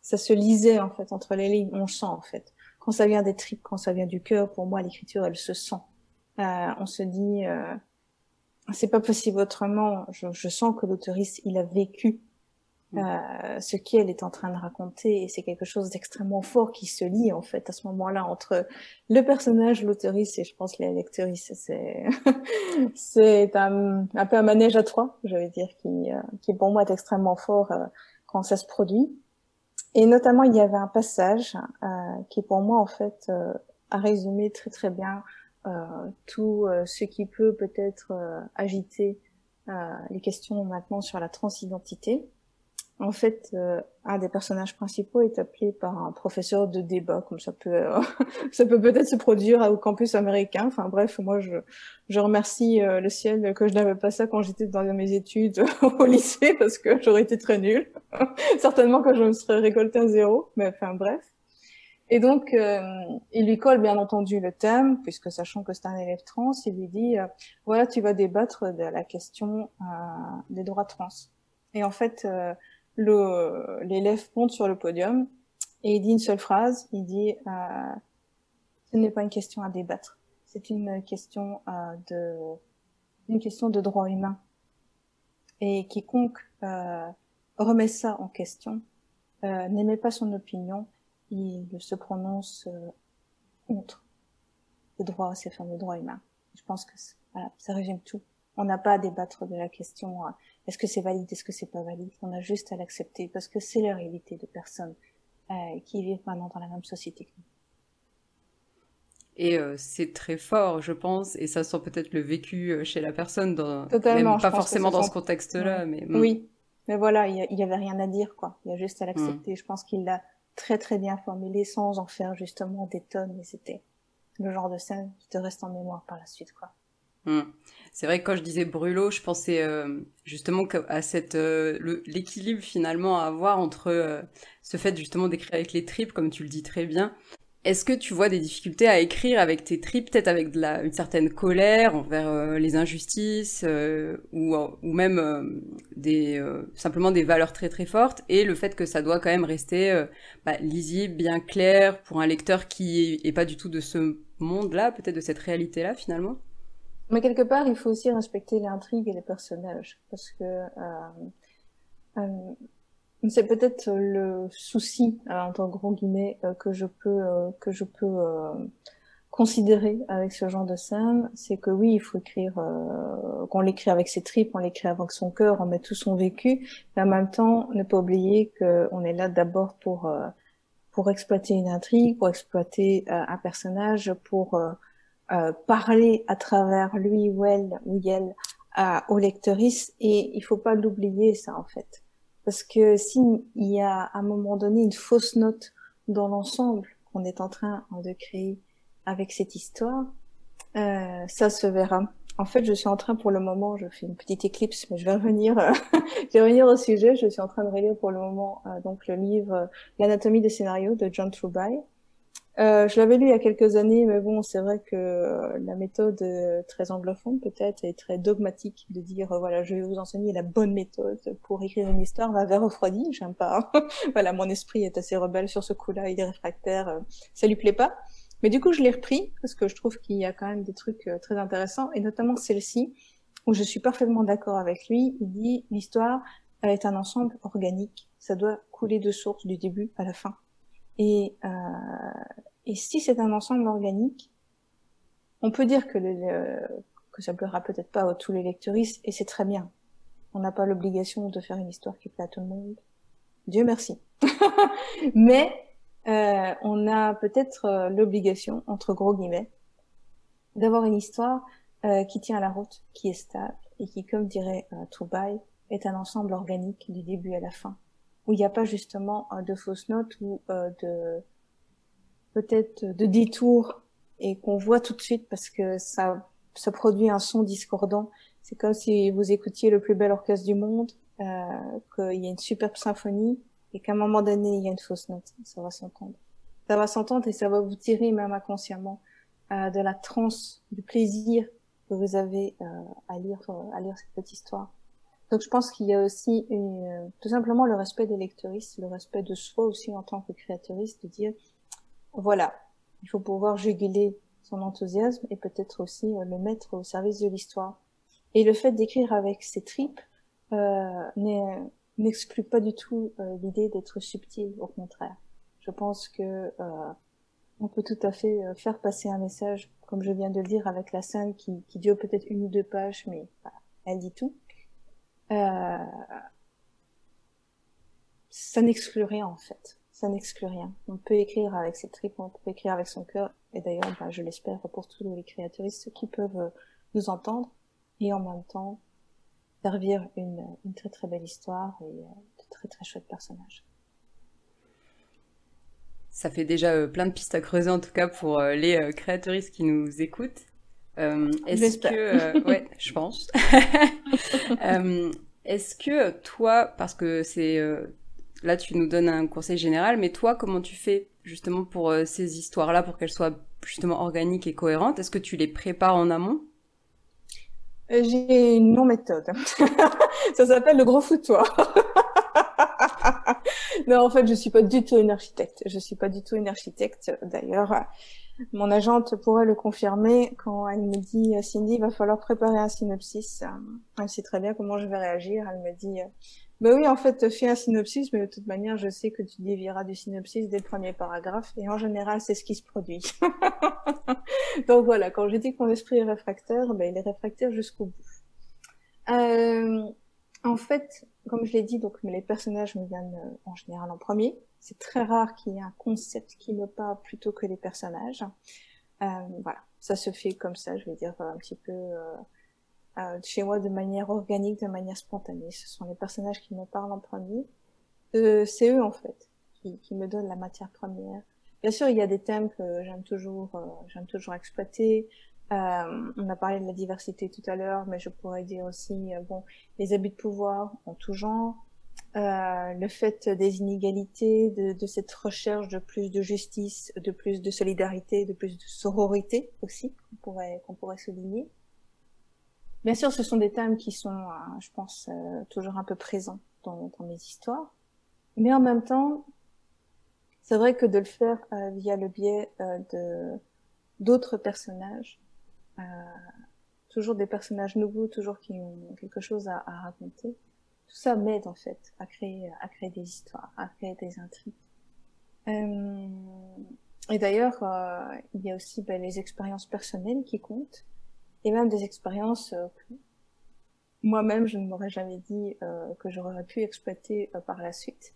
ça se lisait en fait entre les lignes. On sent en fait quand ça vient des tripes, quand ça vient du cœur. Pour moi, l'écriture, elle se sent. Euh, on se dit, euh, c'est pas possible autrement. Je, je sens que l'autoriste, il a vécu mm. euh, ce qu'elle est en train de raconter et c'est quelque chose d'extrêmement fort qui se lie en fait à ce moment-là entre le personnage, l'autoriste et je pense les lectrices. C'est c'est un, un peu un manège à trois, je vais dire, qui euh, qui pour moi est extrêmement fort euh, quand ça se produit. Et notamment, il y avait un passage euh, qui, pour moi, en fait, euh, a résumé très très bien tout euh, ce qui peut peut-être euh, agiter les questions maintenant sur la transidentité. En fait, euh, un des personnages principaux est appelé par un professeur de débat, comme ça peut, euh, ça peut peut-être se produire au campus américain. Enfin bref, moi je, je remercie euh, le ciel que je n'avais pas ça quand j'étais dans mes études au lycée parce que j'aurais été très nulle. Certainement que je me serais récolté un zéro, mais enfin bref. Et donc, il lui colle bien entendu le thème, puisque sachant que c'est un élève trans, il lui dit, voilà, tu vas débattre de la question des droits trans. Et en fait, l'élève monte sur le podium et il dit une seule phrase, il dit euh, ce n'est pas une question à débattre, c'est une question euh, de une question de droit humain. Et quiconque euh, remet ça en question euh, n'émet pas son opinion, il se prononce euh, contre le droit, ces fameux droits humains. Je pense que voilà, ça résume tout. On n'a pas à débattre de la question euh, est-ce que c'est valide Est-ce que c'est pas valide? On a juste à l'accepter parce que c'est la réalité de personnes euh, qui vivent maintenant dans la même société que nous. Et euh, c'est très fort, je pense, et ça sent peut-être le vécu euh, chez la personne, dans... Totalement, même pas forcément dans ce contexte-là, mais hmm. oui. Mais voilà, il y, avait rien à dire, quoi. Il y a juste à l'accepter. Hmm. Je pense qu'il l'a très très bien formulé sans en faire justement des tonnes. Et c'était le genre de scène qui te reste en mémoire par la suite, quoi. Hmm. C'est vrai que quand je disais brûlot, je pensais euh, justement à cette euh, l'équilibre finalement à avoir entre euh, ce fait justement d'écrire avec les tripes, comme tu le dis très bien. Est-ce que tu vois des difficultés à écrire avec tes tripes, peut-être avec une certaine colère envers les injustices ou, ou même simplement des valeurs très très fortes et le fait que ça doit quand même rester bah, lisible, bien clair pour un lecteur qui est pas du tout de ce monde-là, peut-être de cette réalité-là finalement? Mais quelque part, il faut aussi respecter l'intrigue et les personnages, parce que euh, euh, c'est peut-être le souci, euh, entre gros guillemets, euh, que je peux euh, que je peux considérer avec ce genre de scène, c'est que oui, il faut écrire, qu'on l'écrit avec ses tripes, on l'écrit avec son cœur, on met tout son vécu, mais en même temps, ne pas oublier qu'on est là d'abord pour pour exploiter une intrigue, pour exploiter un personnage, pour euh, parler à travers lui ou elle ou elle lectrices et il faut pas l'oublier ça en fait parce que s'il y a à un moment donné une fausse note dans l'ensemble qu'on est en train de créer avec cette histoire euh, ça se verra. En fait je suis en train pour le moment je fais une petite éclipse mais je vais revenir euh, je vais revenir au sujet. Je suis en train de relire pour le moment euh, donc le livre l'anatomie des scénarios de John Truby Euh, je l'avais lu il y a quelques années, mais bon, c'est vrai que euh, la méthode euh, très anglophone peut-être est très dogmatique de dire voilà, je vais vous enseigner la bonne méthode pour écrire une histoire m'avait refroidi. J'aime pas. voilà, mon esprit est assez rebelle sur ce coup-là, il est réfractaire, ça lui plaît pas. Mais du coup, je l'ai repris parce que je trouve qu'il y a quand même des trucs très intéressants et notamment celle-ci où je suis parfaitement d'accord avec lui. Il dit l'histoire est un ensemble organique, ça doit couler de source du début à la fin. Et, euh, et si c'est un ensemble organique, on peut dire que, le, ça plaira peut-être pas à tous les lecteuristes, et c'est très bien. On n'a pas l'obligation de faire une histoire qui plaît à tout le monde. Dieu merci. Mais euh, on a peut-être euh, l'obligation, entre gros guillemets, d'avoir une histoire euh, qui tient à la route, qui est stable, et qui, comme dirait euh, est un ensemble organique du début à la fin où il n'y a pas justement euh, de fausses notes ou euh, de peut-être de détours et qu'on voit tout de suite parce que ça ça produit un son discordant. C'est comme si vous écoutiez le plus bel orchestre du monde, euh, qu'il y a une superbe symphonie et qu'à un moment donné il y a une fausse note. Ça va s'entendre. Ça va s'entendre et ça va vous tirer même inconsciemment euh, de la transe, du plaisir que vous avez euh, à lire à lire cette petite histoire. Donc je pense qu'il y a aussi une, tout simplement le respect des lecteuristes, le respect de soi aussi en tant que créateuriste, de dire voilà, il faut pouvoir juguler son enthousiasme et peut-être aussi euh, le mettre au service de l'histoire. Et le fait d'écrire avec ses tripes euh, n'exclut pas du tout euh, l'idée d'être subtil, au contraire. Je pense que euh, on peut tout à fait euh, faire passer un message, comme je viens de le dire, avec la scène qui, qui dure peut-être une ou deux pages, mais elle dit tout euh, ça n'exclut rien en fait. Ça n'exclut rien. On peut écrire avec ses tripes, on peut écrire avec son cœur. Et d'ailleurs, ben, je l'espère pour tous les créateuristes qui peuvent euh, nous entendre et en même temps servir une, une très très belle histoire et euh, de très très chouettes personnages. Ça fait déjà plein de pistes à creuser en tout cas pour les créateuristes qui nous écoutent. Euh, est-ce que, euh, ouais, je pense. euh, est-ce que toi, parce que c'est là, tu nous donnes un conseil général, mais toi, comment tu fais justement pour ces histoires-là, pour qu'elles soient justement organiques et cohérentes? Est-ce que tu les prépares en amont? J'ai une non-méthode. Ça s'appelle le gros foutoir. non, en fait, je suis pas du tout une architecte. Je suis pas du tout une architecte. D'ailleurs, mon agente pourrait le confirmer quand elle me dit euh, Cindy, il va falloir préparer un synopsis. Euh, elle sait très bien comment je vais réagir. Elle me dit bah oui, en fait, fais un synopsis, mais de toute manière, je sais que tu dévieras du synopsis dès le premier paragraphe, et en général, c'est ce qui se produit. Donc voilà, quand je dis que mon esprit est réfractaire, ben, il est réfractaire jusqu'au bout. Euh, en fait, comme je l'ai dit, donc les personnages me viennent euh, en général en premier. C'est très rare qu'il y ait un concept qui me parle plutôt que les personnages. Euh, voilà, ça se fait comme ça, je vais dire un petit peu euh, euh, chez moi de manière organique, de manière spontanée. Ce sont les personnages qui me parlent en premier. Euh, c'est eux en fait qui, me donnent la matière première. Bien sûr, il y a des thèmes que j'aime toujours, euh, j'aime toujours exploiter. Euh, on a parlé de la diversité tout à l'heure, mais je pourrais dire aussi, euh, bon, les abus de pouvoir en tout genre, euh, le fait des inégalités, de, de, cette recherche de plus de justice, de plus de solidarité, de plus de sororité aussi, qu'on pourrait, qu'on pourrait souligner. Bien sûr, ce sont des thèmes qui sont, euh, je pense, euh, toujours un peu présents dans, dans, mes histoires. Mais en même temps, c'est vrai que de le faire via le biais de d'autres personnages, toujours des personnages nouveaux, toujours qui ont quelque chose à, à raconter. Tout ça m'aide en fait à créer, à créer des histoires, à créer des intrigues. Euh, et d'ailleurs, euh, il y a aussi ben, les expériences personnelles qui comptent, et même des expériences euh, que moi-même je ne m'aurais jamais dit euh, que j'aurais pu exploiter euh, par la suite.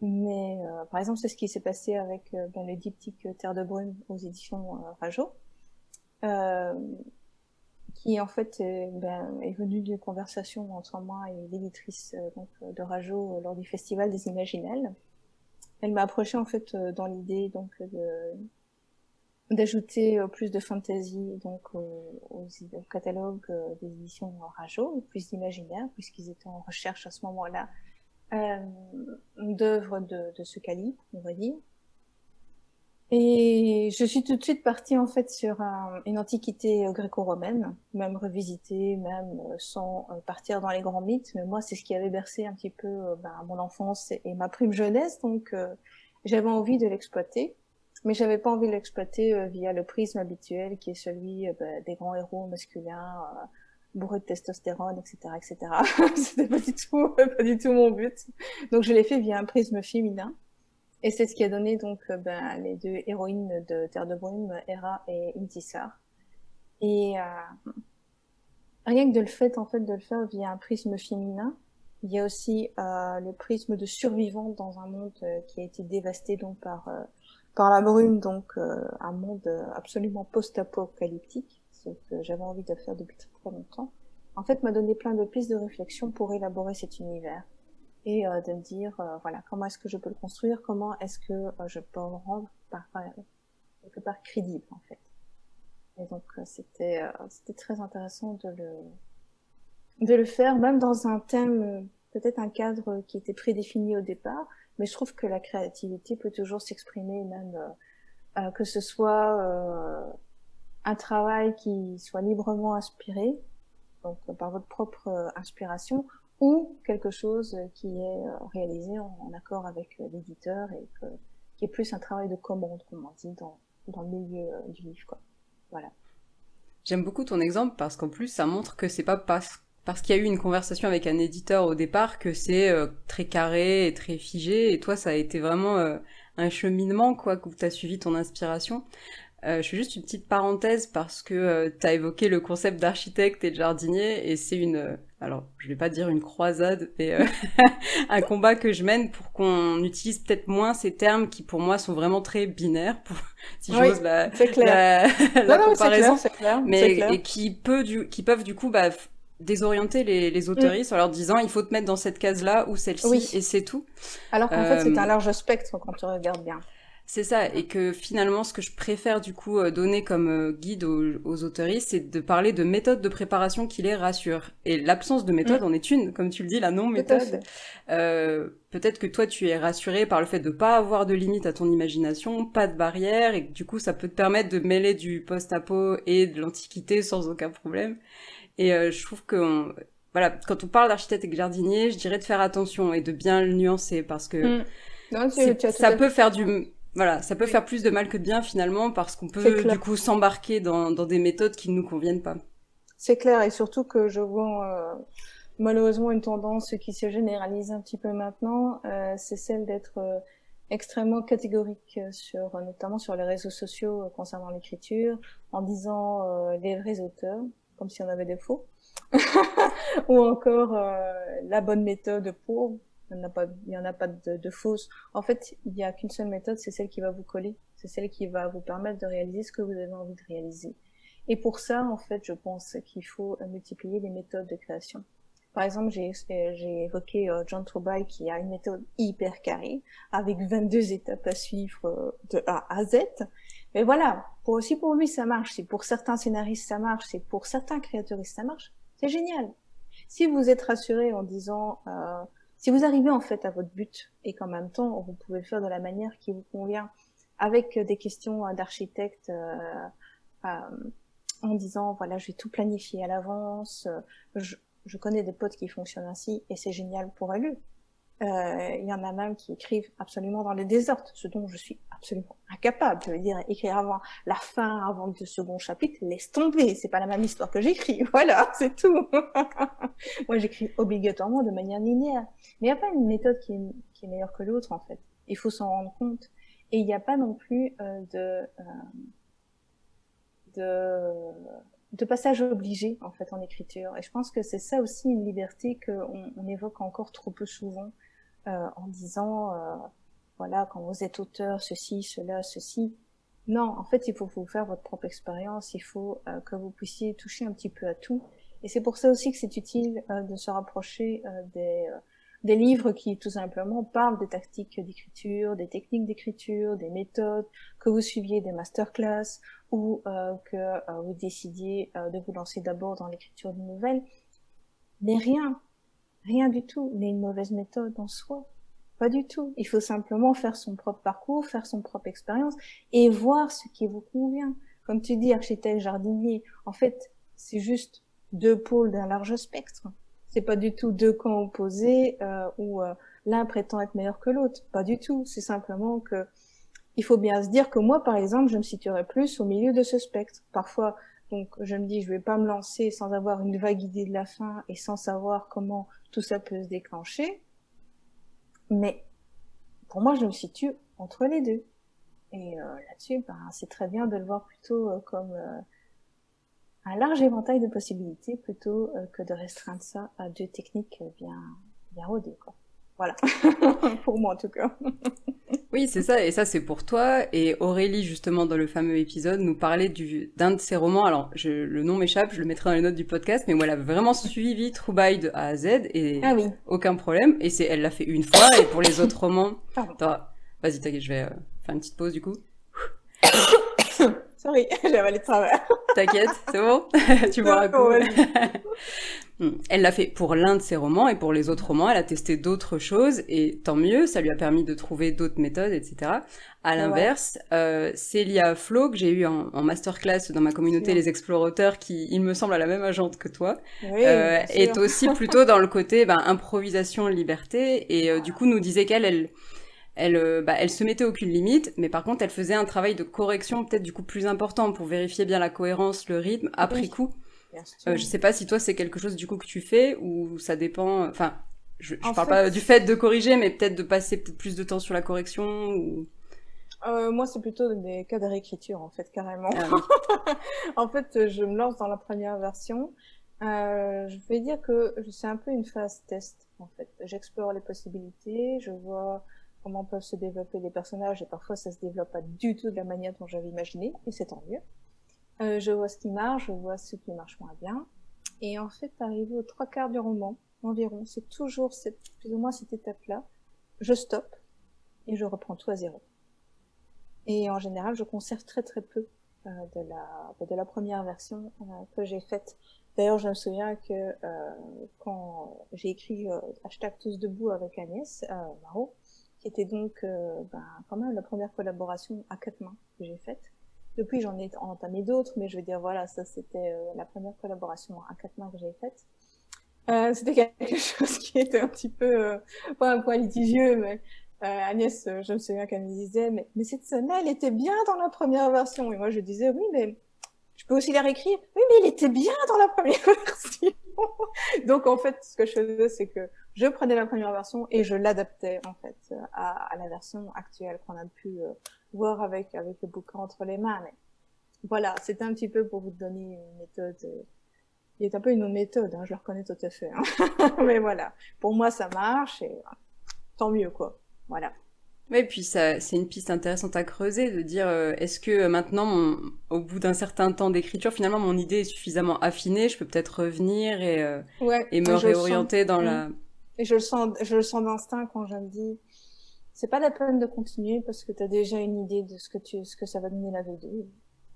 Mais par exemple, c'est ce qui s'est passé avec ben, le diptyque Terre de Brume aux éditions Rajo euh, qui en fait est, ben, est venue d'une conversation entre moi et l'éditrice euh, donc de Rajo lors du festival des Imaginales. Elle m'a approché en fait euh, dans l'idée donc d'ajouter plus de fantasy donc au, catalogue des éditions Rajo, plus d'imaginaire puisqu'ils étaient en recherche à ce moment-là euh, d'œuvres de, de, ce calibre, on va dire. Et je suis tout de suite partie en fait sur une antiquité gréco-romaine, même revisitée, même sans partir dans les grands mythes. Mais moi, c'est ce qui avait bercé un petit peu ben, mon enfance et, ma prime jeunesse, donc j'avais envie de l'exploiter. Mais j'avais pas envie de l'exploiter via le prisme habituel qui est celui ben, des grands héros masculins bourré de testostérone, etc., etc. C'était pas du tout, pas du tout mon but. Donc je l'ai fait via un prisme féminin. Et c'est ce qui a donné donc euh, ben, les deux héroïnes de Terre de Brume, Hera et Intisar. Et euh, rien que de le fait en fait de le faire via un prisme féminin, il y a aussi euh, le prisme de survivant dans un monde euh, qui a été dévasté donc par euh, par la brume, donc un monde absolument post-apocalyptique ce que j'avais envie de faire depuis très longtemps, en fait, m'a donné plein de pistes de réflexion pour élaborer cet univers et euh, de me dire, euh, voilà, comment est-ce que je peux le construire, comment est-ce que euh, je peux le rendre par, quelque part crédible, en fait. Et donc, c'était c'était très intéressant de le de le faire, même dans un thème, peut-être un cadre qui était prédéfini au départ, mais je trouve que la créativité peut toujours s'exprimer, même que ce soit un travail qui soit librement inspiré, donc par votre propre euh, inspiration, ou quelque chose qui est euh, réalisé en, accord avec euh, l'éditeur et qui est plus un travail de commande, comme on dit dans, dans le milieu du livre. Quoi. Voilà. J'aime beaucoup ton exemple parce qu'en plus ça montre que c'est pas parce, parce qu'il y a eu une conversation avec un éditeur au départ que c'est très carré et très figé et toi ça a été vraiment un cheminement quoi que tu as suivi ton inspiration. Euh, je fais juste une petite parenthèse parce que euh, tu as évoqué le concept d'architecte et de jardinier et c'est une, euh, alors je vais pas dire une croisade, mais euh, un combat que je mène pour qu'on utilise peut-être moins ces termes qui pour moi sont vraiment très binaires, pour, si j'ose la, la, la comparaison, clair, mais et qui peut du, qui peuvent du coup bah, désorienter les, les autoristes en leur disant il faut te mettre dans cette case là ou celle-ci et c'est tout. Alors qu'en fait c'est un large spectre quand tu regardes bien. C'est ça, et que finalement, ce que je préfère du coup euh, donner comme euh, guide aux, aux autoristes, c'est de parler de méthodes de préparation qui les rassurent. Et l'absence de méthode mm. en est une, comme tu le dis, la non-méthode. Euh, Peut-être que toi, tu es rassuré par le fait de pas avoir de limite à ton imagination, pas de barrière, et que du coup, ça peut te permettre de mêler du post-apo et de l'antiquité sans aucun problème. Et euh, je trouve que voilà, quand on parle d'architecte et jardinier, je dirais de faire attention et de bien le nuancer parce que mm. non, ça peut faire du voilà, ça peut faire plus de mal que de bien finalement parce qu'on peut du coup s'embarquer dans, dans, des méthodes qui ne nous conviennent pas. C'est clair et surtout que je vois euh, malheureusement une tendance qui se généralise un petit peu maintenant, euh, c'est celle d'être euh, extrêmement catégorique sur notamment sur les réseaux sociaux concernant l'écriture en disant les vrais auteurs comme si on avait des faux ou encore la bonne méthode pour il n'y en a pas, de, de fausses. En fait, il n'y a qu'une seule méthode, c'est celle qui va vous coller. C'est celle qui va vous permettre de réaliser ce que vous avez envie de réaliser. Et pour ça, en fait, je pense qu'il faut multiplier les méthodes de création. Par exemple, j'ai évoqué euh, John Truby qui a une méthode hyper carrée, avec 22 étapes à suivre euh, de A à Z. Mais voilà, pour aussi pour lui ça marche, si pour certains scénaristes ça marche, si pour certains créateuristes ça marche, c'est génial. Si vous êtes rassuré en disant euh, si vous arrivez en fait à votre but et qu'en même temps vous pouvez le faire de la manière qui vous convient, avec des questions d'architecte euh, euh, en disant voilà je vais tout planifier à l'avance, je, je, connais des potes qui fonctionnent ainsi et c'est génial pour eux. Euh, il y en a même qui écrivent absolument dans le désordre, ce dont je suis absolument incapable. Je veux dire, écrire avant la fin, avant le second chapitre, laisse tomber. C'est pas la même histoire que j'écris. Voilà, c'est tout. Moi, j'écris obligatoirement de manière linéaire. Mais il n'y a pas une méthode qui est, meilleure que l'autre, en fait. Il faut s'en rendre compte. Et il n'y a pas non plus euh, de, euh, de de passage obligé en fait en écriture et je pense que c'est ça aussi une liberté qu'on on évoque encore trop peu souvent euh, en disant euh, voilà quand vous êtes auteur ceci cela ceci. Non en fait il faut vous faire votre propre expérience. Il faut euh, que vous puissiez toucher un petit peu à tout. Et c'est pour ça aussi que c'est utile de se rapprocher des des livres qui tout simplement parlent des tactiques d'écriture, des techniques d'écriture, des méthodes, que vous suiviez des masterclass ou euh, que vous décidiez de vous lancer d'abord dans l'écriture d'une nouvelle. Mais rien, Rien du tout n'est une mauvaise méthode en soi. Pas du tout. Il faut simplement faire son propre parcours, faire son propre expérience et voir ce qui vous convient. Comme tu dis, architecte, jardinier, en fait, c'est juste deux pôles d'un large spectre. C'est pas du tout deux camps opposés euh, où euh, l'un prétend être meilleur que l'autre. Pas du tout. C'est simplement que il faut bien se dire que moi, par exemple, je me situerais plus au milieu de ce spectre. Parfois, donc, je me dis, je vais pas me lancer sans avoir une vague idée de la fin et sans savoir comment tout ça peut se déclencher. Mais pour moi, je me situe entre les deux. Et euh, là-dessus, ben, c'est très bien de le voir plutôt euh, comme euh, un large éventail de possibilités plutôt que de restreindre ça à deux techniques bien, bien rodées. Voilà, pour moi en tout cas. oui, c'est ça, et ça c'est pour toi. Et Aurélie, justement, dans le fameux épisode, nous parlait d'un de ses romans. Alors, je, le nom m'échappe, je le mettrai dans les notes du podcast, mais voilà, vraiment suivi True By de A à Z, et ah oui. aucun problème. Et c'est, elle l'a fait une fois, et pour les autres romans... Vas-y, t'inquiète, je vais euh, faire une petite pause du coup. Sorry, j'ai avalé de travers. T'inquiète, c'est bon? Tu vois Hmm. Elle l'a fait pour l'un de ses romans et pour les autres romans, elle a testé d'autres choses et tant mieux, ça lui a permis de trouver d'autres méthodes, etc. À l'inverse, euh, Célia Flo, que j'ai eu en, masterclass dans ma communauté Les Explorateurs, qui, il me semble, a la même agente que toi, euh, est aussi plutôt dans le côté ben, improvisation, liberté, et euh, du coup nous disait qu'elle, elle, elle, bah, elle se mettait aucune limite, mais par contre elle faisait un travail de correction peut-être du coup plus important pour vérifier bien la cohérence, le rythme, après coup euh, je sais pas si toi c'est quelque chose du coup que tu fais ou ça dépend. Enfin, je, je parle pas du fait de corriger, mais peut-être de passer peut-être plus de temps sur la correction ou. Euh, moi, c'est plutôt des cas de réécriture, en fait, carrément. Ah en fait, je me lance dans la première version. Euh, je vais dire que c'est un peu une phase test, en fait. J'explore les possibilités, je vois comment peuvent se développer les personnages, et parfois ça se développe pas du tout de la manière dont j'avais imaginé, et c'est tant mieux. Euh, je vois ce qui marche, je vois ce qui marche moins bien. Et en fait, arrivé aux trois quarts du roman, environ, c'est toujours plus ou moins cette étape-là. Je stoppe et je reprends tout à zéro. Et en général, je conserve très très peu euh, de la de la première version euh, que j'ai faite. D'ailleurs, je me souviens que quand j'ai écrit hashtag tous debout avec Agnès Marot, qui était donc ben, quand même la première collaboration à quatre mains que j'ai faite, depuis, j'en ai entamé d'autres, mais je veux dire, voilà, ça c'était euh, la première collaboration à quatre mains que j'ai faite. Euh, c'était quelque chose qui était un petit peu, euh, pas un point litigieux, mais euh, Agnès, je me souviens qu'elle me disait, mais, mais cette scène-là, elle était bien dans la première version. Et moi, je disais, oui, mais je peux aussi la réécrire. Oui, mais elle était bien dans la première version. Donc, en fait, ce que je faisais, c'est que je prenais la première version et je l'adaptais, en fait, à, à, la version actuelle qu'on a pu voir avec, avec le bouquin entre les mains. Mais voilà, c'est un petit peu pour vous donner une méthode. Euh, il est un peu une autre méthode, hein, je le reconnais tout à fait. Hein. mais voilà, pour moi ça marche et tant mieux quoi. Voilà. Oui, puis ça, c'est une piste intéressante à creuser, de dire euh, est-ce que euh, maintenant, mon, au bout d'un certain temps d'écriture, finalement, mon idée est suffisamment affinée, je peux peut-être revenir et, et me réorienter dans la. Et je le sens, je le sens d'instinct quand je me dis c'est pas la peine de continuer parce que tu as déjà une idée de ce que tu ce que ça va donner la V2.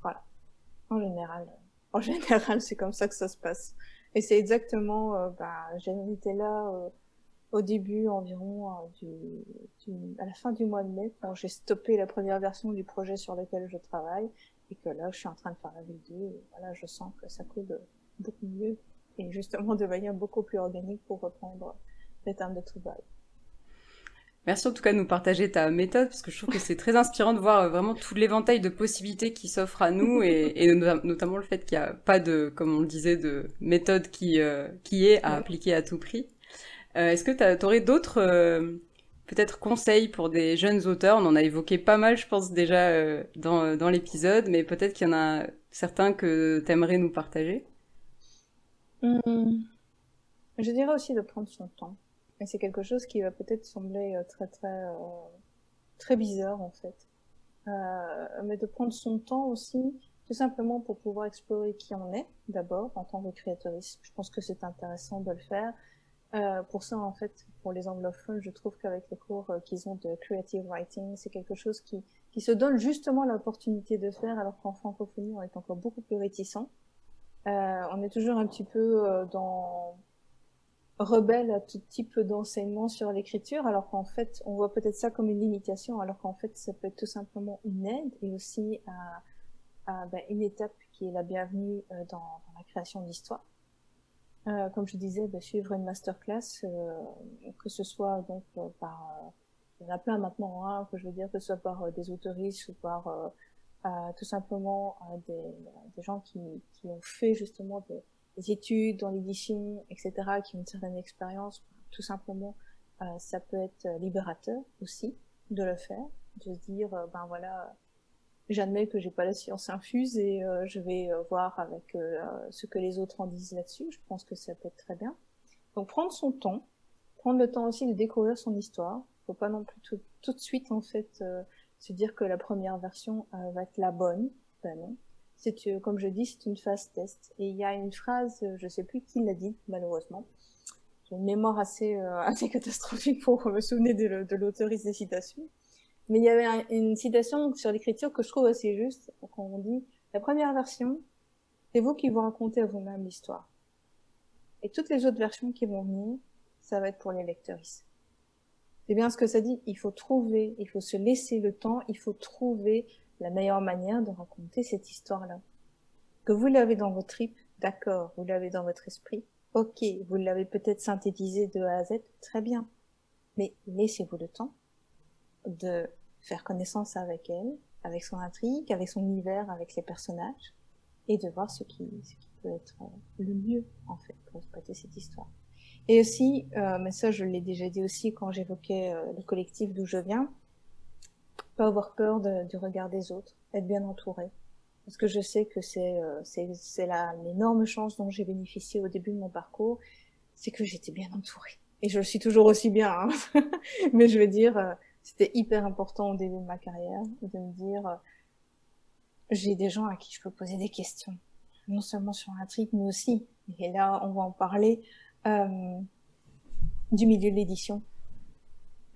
Voilà. En général, en général, c'est comme ça que ça se passe. Et c'est exactement euh, bah été là euh, au début environ euh, du, du, à la fin du mois de mai quand j'ai stoppé la première version du projet sur lequel je travaille et que là je suis en train de faire la V2 et voilà, je sens que ça coule beaucoup mieux et justement de manière beaucoup plus organique pour reprendre les termes de travail. Merci en tout cas de nous partager ta méthode parce que je trouve que c'est très inspirant de voir euh, vraiment tout l'éventail de possibilités qui s'offrent à nous et, et notamment le fait qu'il n'y a pas de, comme on le disait, de méthode qui, euh, qui est à appliquer à tout prix. Euh, Est-ce que tu aurais d'autres euh, peut-être conseils pour des jeunes auteurs? On en a évoqué pas mal, je pense déjà dans, dans l'épisode, mais peut-être qu'il y en a certains que tu aimerais nous partager? Mmh. Je dirais aussi de prendre son temps et c'est quelque chose qui va peut-être sembler euh, très très euh, très bizarre en fait. Euh, mais de prendre son temps aussi, tout simplement pour pouvoir explorer qui on est d'abord en tant que créatrice. Je pense que c'est intéressant de le faire. Euh, pour ça, en fait, pour les anglophones, je trouve qu'avec les cours qu'ils ont de creative writing, c'est quelque chose qui, qui se donne justement l'opportunité de faire, alors qu'en francophonie, on est encore beaucoup plus réticent. Euh, on est toujours un petit peu dans rebelle à tout type d'enseignement sur l'écriture, alors qu'en fait, on voit peut-être ça comme une limitation, alors qu'en fait, ça peut être tout simplement une aide et aussi à, ben, une étape qui est la bienvenue euh, dans, la création d'histoire. Euh, comme je disais, ben, suivre une masterclass, euh, que ce soit donc euh, par, euh, il y en a plein maintenant, hein, que je veux dire, que ce soit par des autoristes ou par tout simplement des, des, gens qui, qui ont fait justement des, des études dans l'édition, etc., qui ont une certaine expérience, tout simplement, euh, ça peut être libérateur aussi de le faire, de se dire, euh, ben voilà, j'admets que j'ai pas la science infuse et euh, je vais euh, voir avec euh, ce que les autres en disent là-dessus. Je pense que ça peut être très bien. Donc prendre son temps, prendre le temps aussi de découvrir son histoire. Faut pas non plus tout, tout de suite en fait se dire que la première version va être la bonne. Ben non c'est comme je dis, c'est une phase test. Et il y a une phrase, euh, je sais plus qui l'a dit, malheureusement. J'ai une mémoire assez, euh, catastrophique pour me souvenir de, de l'autoriste des citations. Mais il y avait une citation sur l'écriture que je trouve assez juste, quand on dit la première version, c'est vous qui vous racontez à vous-même l'histoire. Et toutes les autres versions qui vont venir, ça va être pour les lecteurs. C'est bien ce que ça dit. Il faut trouver, il faut se laisser le temps, il faut trouver la meilleure manière de raconter cette histoire-là. Que vous l'avez dans votre trip, d'accord, vous l'avez dans votre esprit, ok, vous l'avez peut-être synthétisé de A à Z, très bien. Mais laissez-vous le temps de faire connaissance avec elle, avec son intrigue, avec son univers, avec les personnages, et de voir ce qui, ce qui peut être le mieux, en fait, pour exploiter cette histoire. Et aussi, euh, mais ça je l'ai déjà dit aussi quand j'évoquais euh, le collectif d'où je viens, pas avoir peur de, du regard des autres, être bien entouré. Parce que je sais que c'est euh, c'est l'énorme chance dont j'ai bénéficié au début de mon parcours, c'est que j'étais bien entourée. Et je le suis toujours aussi bien. Hein. Mais je veux dire, euh, c'était hyper important au début de ma carrière de me dire, euh, j'ai des gens à qui je peux poser des questions, non seulement sur l'intrigue, mais aussi, et là on va en parler, euh, du milieu de l'édition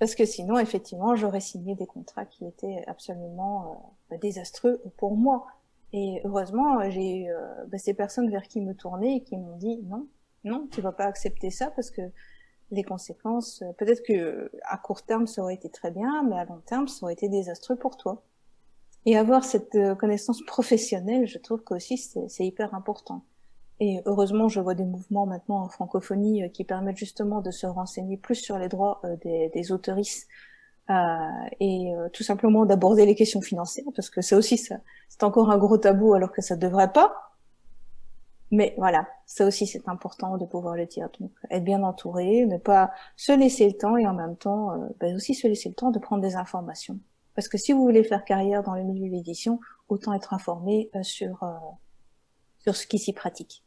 parce que sinon, effectivement, j'aurais signé des contrats qui étaient absolument euh, désastreux pour moi. Et heureusement, j'ai eu euh, bah, ces personnes vers qui me tourner et qui m'ont dit non, non, tu vas pas accepter ça parce que les conséquences, euh, peut-être que à court terme ça aurait été très bien, mais à long terme ça aurait été désastreux pour toi. Et avoir cette connaissance professionnelle, je trouve qu'aussi c'est hyper important. Et heureusement, je vois des mouvements maintenant en francophonie euh, qui permettent justement de se renseigner plus sur les droits euh, des, des euh, et euh, tout simplement d'aborder les questions financières, parce que ça aussi, ça, c'est encore un gros tabou alors que ça devrait pas. Mais voilà, ça aussi c'est important de pouvoir le dire. Donc être bien entouré, ne pas se laisser le temps et en même temps euh, ben aussi se laisser le temps de prendre des informations. Parce que si vous voulez faire carrière dans le milieu de l'édition, autant être informé sur sur ce qui s'y pratique.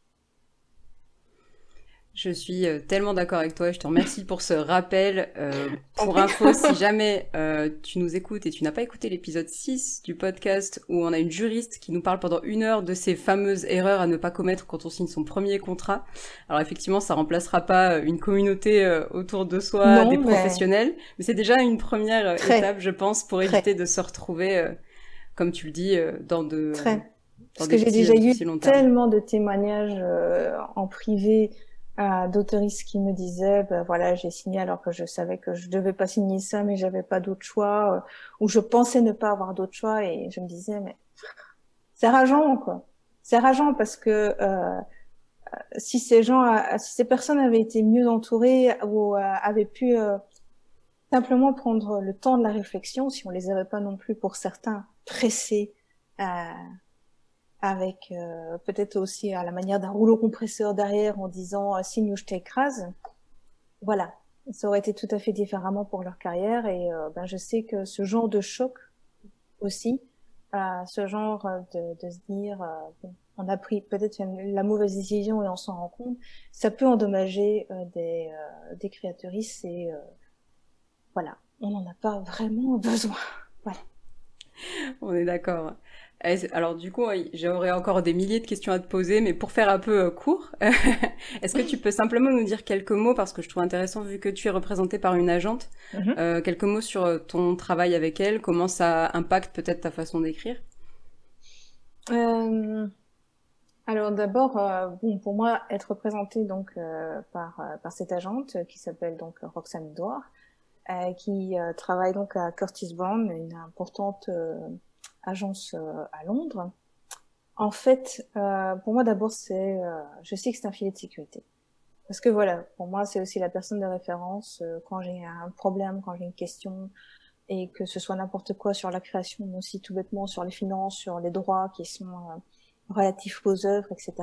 Je suis euh, tellement d'accord avec toi. Je te remercie pour ce rappel. Euh, pour info, si jamais euh, tu nous écoutes et tu n'as pas écouté l'épisode 6 du podcast où on a une juriste qui nous parle pendant une heure de ces fameuses erreurs à ne pas commettre quand on signe son premier contrat. Alors effectivement, ça remplacera pas une communauté autour de soi, des professionnels, mais c'est déjà une première étape, je pense, pour éviter de se retrouver, comme tu le dis, dans de... Très. Parce que j'ai déjà eu tellement de témoignages en privé euh, d'autoristes qui me disaient ben voilà j'ai signé alors que je savais que je devais pas signer ça mais j'avais pas d'autre choix euh, ou je pensais ne pas avoir d'autre choix et je me disais mais c'est rageant quoi. C'est rageant parce que euh, si ces gens euh, si ces personnes avaient été mieux entourées ou euh, avaient pu simplement prendre le temps de la réflexion si on les avait pas non plus pour certains pressés avec euh, peut-être aussi à la manière d'un rouleau compresseur derrière en disant euh, signe je t'écrase. Voilà, ça aurait été tout à fait différemment pour leur carrière et euh, ben, je sais que ce genre de choc aussi, ce genre de, de se dire on a pris peut-être la mauvaise décision et on s'en rend compte, ça peut endommager des, des créatrices et voilà, on n'en a pas vraiment besoin. Voilà. On est d'accord. Alors du coup, j'aurais encore des milliers de questions à te poser, mais pour faire un peu euh, court, est-ce que tu peux simplement nous dire quelques mots, parce que je trouve intéressant vu que tu es représentée par une agente, mm-hmm. euh, quelques mots sur euh, ton travail avec elle, comment ça impacte peut-être ta façon d'écrire? Euh... Alors d'abord, euh, bon, pour moi, être représentée donc par par cette agente qui s'appelle donc Roxane Edouard, qui travaille donc à Curtis Brown, une importante agence à Londres. En fait, pour moi d'abord, c'est, je sais que c'est un filet de sécurité. Parce que voilà, pour moi, c'est aussi la personne de référence quand j'ai un problème, quand j'ai une question, et que ce soit n'importe quoi sur la création, mais aussi tout bêtement sur les finances, sur les droits qui sont relatifs aux œuvres, etc.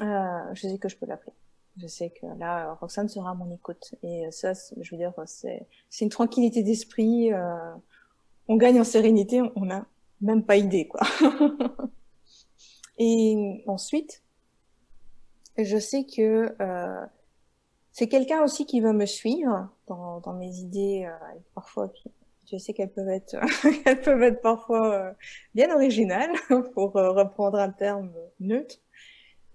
Euh, je sais que je peux l'appeler. Je sais que là, Roxane sera à mon écoute. Et ça, je veux dire, c'est une tranquillité d'esprit. Euh, on gagne en sérénité, on n'a même pas idée, quoi. et ensuite, je sais que euh, c'est quelqu'un aussi qui va me suivre dans, dans mes idées, euh, parfois je sais qu'elles peuvent être, elles peuvent être parfois euh, bien originales, pour euh, reprendre un terme neutre,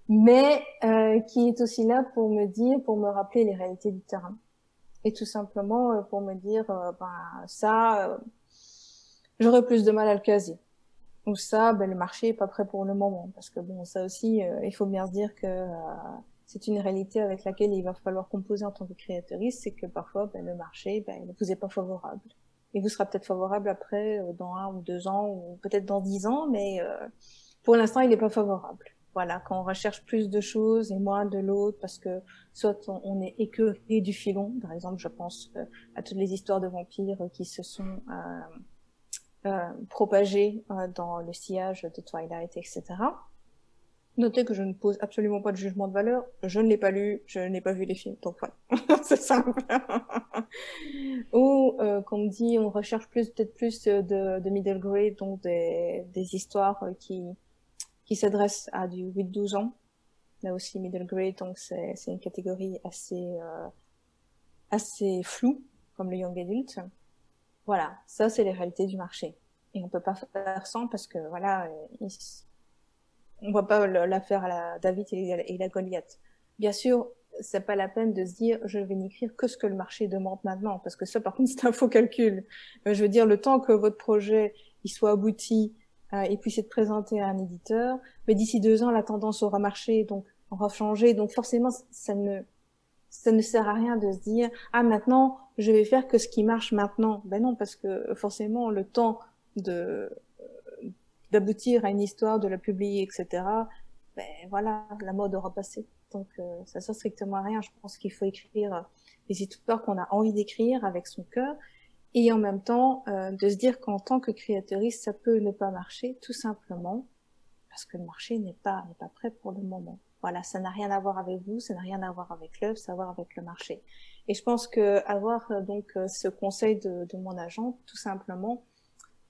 mais euh, qui est aussi là pour me dire, pour me rappeler les réalités du terrain, et tout simplement pour me dire, ben ça, j'aurais plus de mal à le caser, ou ça, ben le marché est pas prêt pour le moment, parce que bon, ça aussi, il faut bien se dire que c'est une réalité avec laquelle il va falloir composer en tant que créatrice, c'est que parfois ben, le marché ben, ne vous est pas favorable. Il vous sera peut-être favorable après euh, dans un ou deux ans ou peut-être dans dix ans, mais euh, pour l'instant il n'est pas favorable. Voilà, quand on recherche plus de choses et moins de l'autre, parce que soit on, est écœuré du filon, par exemple, je pense euh, à toutes les histoires de vampires qui se sont euh, propagées dans le sillage de Twilight, etc. Notez que je ne pose absolument pas de jugement de valeur. Je ne l'ai pas lu, je n'ai pas vu les films, donc voilà, c'est simple. Ou euh, qu'on me dit, on recherche plus peut-être plus de, de middle grade, donc des, des histoires qui qui s'adressent à du 8-12 ans. Là aussi middle grade, donc c'est c'est une catégorie assez euh, assez floue, comme le young adult. Voilà, ça c'est les réalités du marché. Et on peut pas faire sans parce que voilà, on voit pas l'affaire à la David et la Goliath. Bien sûr, c'est pas la peine de se dire je vais n'écrire que ce que le marché demande maintenant parce que ça par contre c'est un faux calcul. Euh, je veux dire le temps que votre projet il soit abouti euh, et puisse être présenté à un éditeur, mais d'ici deux ans la tendance aura marché donc aura changé donc forcément ça ne ça ne sert à rien de se dire ah maintenant je vais faire que ce qui marche maintenant. Ben non parce que forcément le temps de d'aboutir à une histoire, de la publier, etc. Ben voilà, la mode aura passé. Donc euh, ça sert strictement à rien. Je pense qu'il faut écrire les histoires qu'on a envie d'écrire avec son cœur et en même temps euh, de se dire qu'en tant que créatrice, ça peut ne pas marcher tout simplement parce que le marché n'est pas n'est pas prêt pour le moment. Voilà, ça n'a rien à voir avec vous, ça n'a rien à voir avec l'œuvre, ça a à voir avec le marché. Et je pense que avoir euh, donc ce conseil de, de mon agent, tout simplement,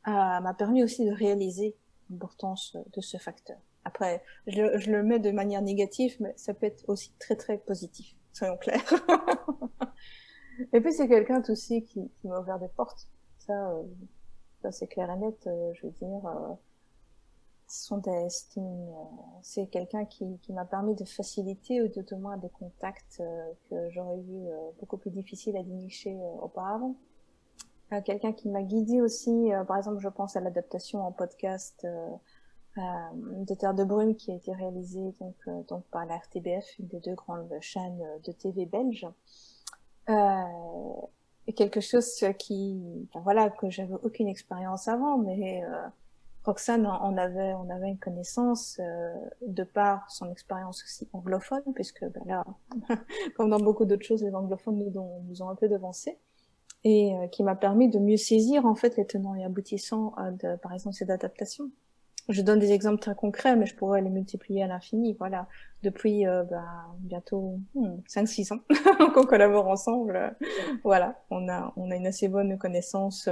m'a permis aussi de réaliser l'importance de ce facteur. Après, je, je, le mets de manière négative, mais ça peut être aussi très très positif, soyons clairs. et puis c'est quelqu'un aussi qui, qui m'a ouvert des portes. Ça, euh, ça c'est clair et net. Euh, je veux dire, euh, sont des, c'est quelqu'un qui, qui m'a permis de faciliter ou de moins des contacts que j'aurais eu beaucoup plus difficile à dénicher auparavant quelqu'un qui m'a guidé aussi. Euh, par exemple, je pense à l'adaptation en podcast euh, euh, de Terre de Brume qui a été réalisée donc, donc par la RTBF, une des deux grandes chaînes de TV belges. et quelque chose qui, voilà, que j'avais aucune expérience avant, mais Roxane en avait, on avait une connaissance de par son expérience aussi anglophone, puisque ben là, comme dans beaucoup d'autres choses, les anglophones nous ont, nous ont un peu devancés et euh, qui m'a permis de mieux saisir en fait les tenants et aboutissants euh, de, par exemple, cette adaptation. Je donne des exemples très concrets, mais je pourrais les multiplier à l'infini. Voilà, depuis euh, bah, bientôt 5-6 hmm, ans qu'on collabore ensemble, voilà, on a on a une assez bonne connaissance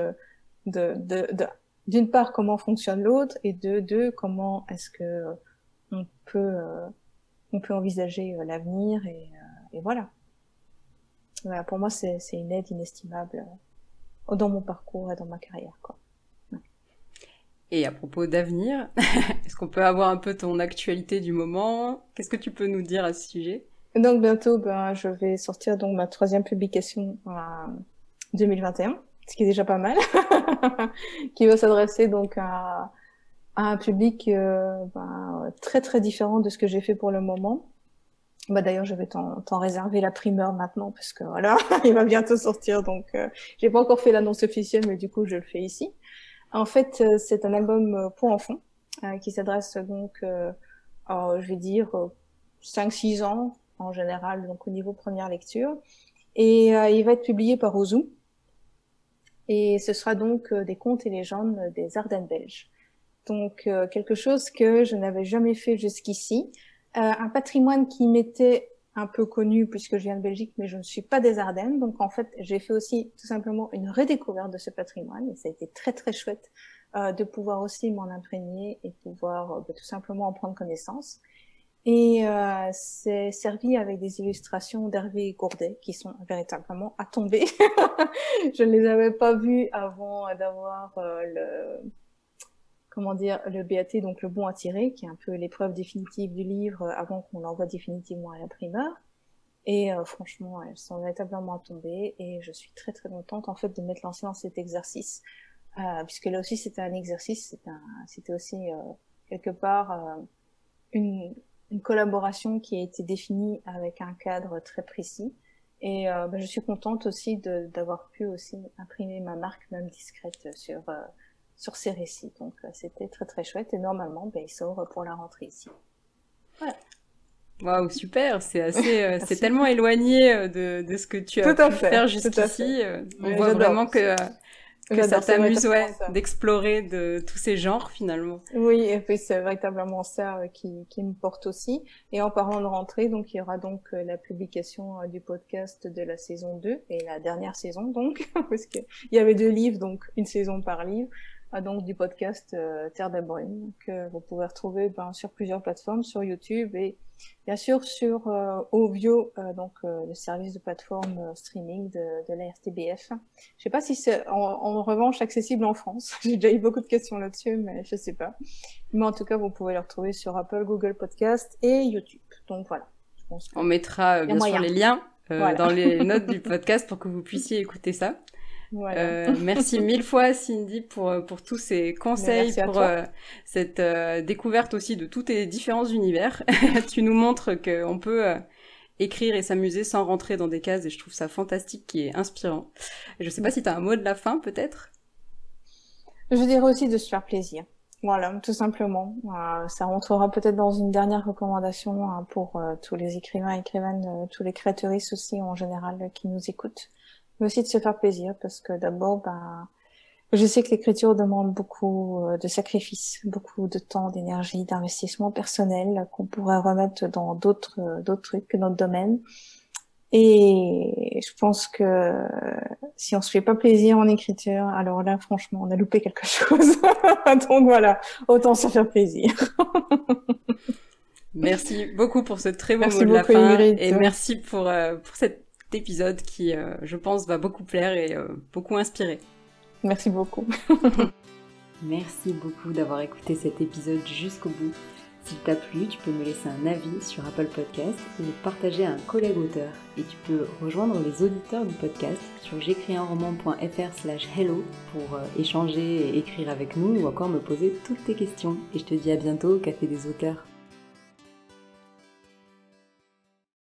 de de, d'une part comment fonctionne l'autre et de deux comment est-ce que on peut on peut envisager l'avenir et, et voilà pour moi, c'est une aide inestimable euh, dans mon parcours et dans ma carrière. Quoi. Et à propos d'avenir, est-ce qu'on peut avoir un peu ton actualité du moment? Qu'est-ce que tu peux nous dire à ce sujet? Donc bientôt, ben, je vais sortir donc ma troisième publication en 2021, ce qui est déjà pas mal, qui va s'adresser donc à, à un public ben, très très différent de ce que j'ai fait pour le moment. Bah d'ailleurs, je vais t'en réserver la primeur maintenant parce que voilà, il va bientôt sortir. Donc, euh, j'ai pas encore fait l'annonce officielle, mais du coup, je le fais ici. En fait, euh, c'est un album euh, pour enfants euh, qui s'adresse donc, euh, je vais dire, 5-6 ans en général, donc au niveau première lecture. Et il va être publié par Ozu. Et ce sera donc des contes et légendes des Ardennes belges. Donc, quelque chose que je n'avais jamais fait jusqu'ici. Euh, un patrimoine qui m'était un peu connu puisque je viens de Belgique, mais je ne suis pas des Ardennes. Donc en fait, j'ai fait aussi tout simplement une redécouverte de ce patrimoine et ça a été très très chouette euh, de pouvoir aussi m'en imprégner et pouvoir euh, bah, tout simplement en prendre connaissance. Et euh, c'est servi avec des illustrations d'Hervé Gourdet qui sont véritablement à tomber. je ne les avais pas vues avant d'avoir euh, le comment dire, le BAT, donc le bon à tirer, qui est un peu l'épreuve définitive du livre avant qu'on l'envoie définitivement à la primeur. Et euh, franchement, elles sont véritablement à tomber et je suis très très contente en fait de m'être lancée dans cet exercice, euh, puisque là aussi c'était un exercice, c'était c'était aussi euh, quelque part euh, une, une, collaboration qui a été définie avec un cadre très précis. Et bah, je suis contente aussi d'avoir pu aussi imprimer ma marque même discrète sur sur ces récits. Donc euh, c'était très très chouette et normalement ben, il sort pour la rentrée ici. Voilà. Waouh, super, c'est assez, euh, c'est tellement éloigné euh, de, de ce que tu as pu faire jusqu'ici. On voit vraiment que, que ça t'amuse, ouais, d'explorer de tous ces genres finalement. Oui, et puis c'est véritablement ça qui, qui me porte aussi. Et en parlant de rentrée, donc il y aura donc la publication du podcast de la saison 2 et la dernière saison donc, parce qu'il y avait deux livres, donc une saison par livre donc du podcast euh, Terre d'Abrume que vous pouvez retrouver ben, sur plusieurs plateformes, sur YouTube et bien sûr sur euh, Ovio, euh, donc euh, le service de plateforme streaming de, de la RTBF. Je sais pas si c'est en, en, revanche accessible en France. J'ai déjà eu beaucoup de questions là-dessus, mais je sais pas. Mais en tout cas, vous pouvez le retrouver sur Apple, Google Podcast et YouTube. Donc voilà. Je pense On mettra bien sûr les liens dans les notes du podcast pour que vous puissiez écouter ça. Euh, merci mille fois Cindy pour euh, pour tous ces conseils, pour euh, cette euh, découverte aussi de tous tes différents univers. tu nous montres qu'on peut écrire et s'amuser sans rentrer dans des cases et je trouve ça fantastique qui est inspirant. Je sais pas si tu as un mot de la fin peut-être? Je dirais aussi de se faire plaisir. Voilà, tout simplement. ça rentrera peut-être dans une dernière recommandation hein, pour tous les écrivains et écrivaines, tous les créateuristes aussi en général qui nous écoutent mais aussi de se faire plaisir parce que d'abord, ben, je sais que l'écriture demande beaucoup euh, de sacrifices, beaucoup de temps, d'énergie, d'investissement personnel qu'on pourrait remettre dans d'autres euh, d'autres trucs que notre domaine. Et je pense que si on se fait pas plaisir en écriture, alors là, franchement, on a loupé quelque chose. Donc voilà, autant se faire plaisir. merci beaucoup pour ce très beau mot de la fin et merci pour euh, pour cette épisode qui, euh, je pense, va beaucoup plaire et euh, beaucoup inspirer. Merci beaucoup. Merci beaucoup d'avoir écouté cet épisode jusqu'au bout. S'il t'a plu, tu peux me laisser un avis sur Apple Podcast ou partager à un collègue auteur. Et tu peux rejoindre les auditeurs du podcast sur j'écrisunroman.fr slash hello pour euh, échanger et écrire avec nous ou encore me poser toutes tes questions. Et je te dis à bientôt au Café des auteurs.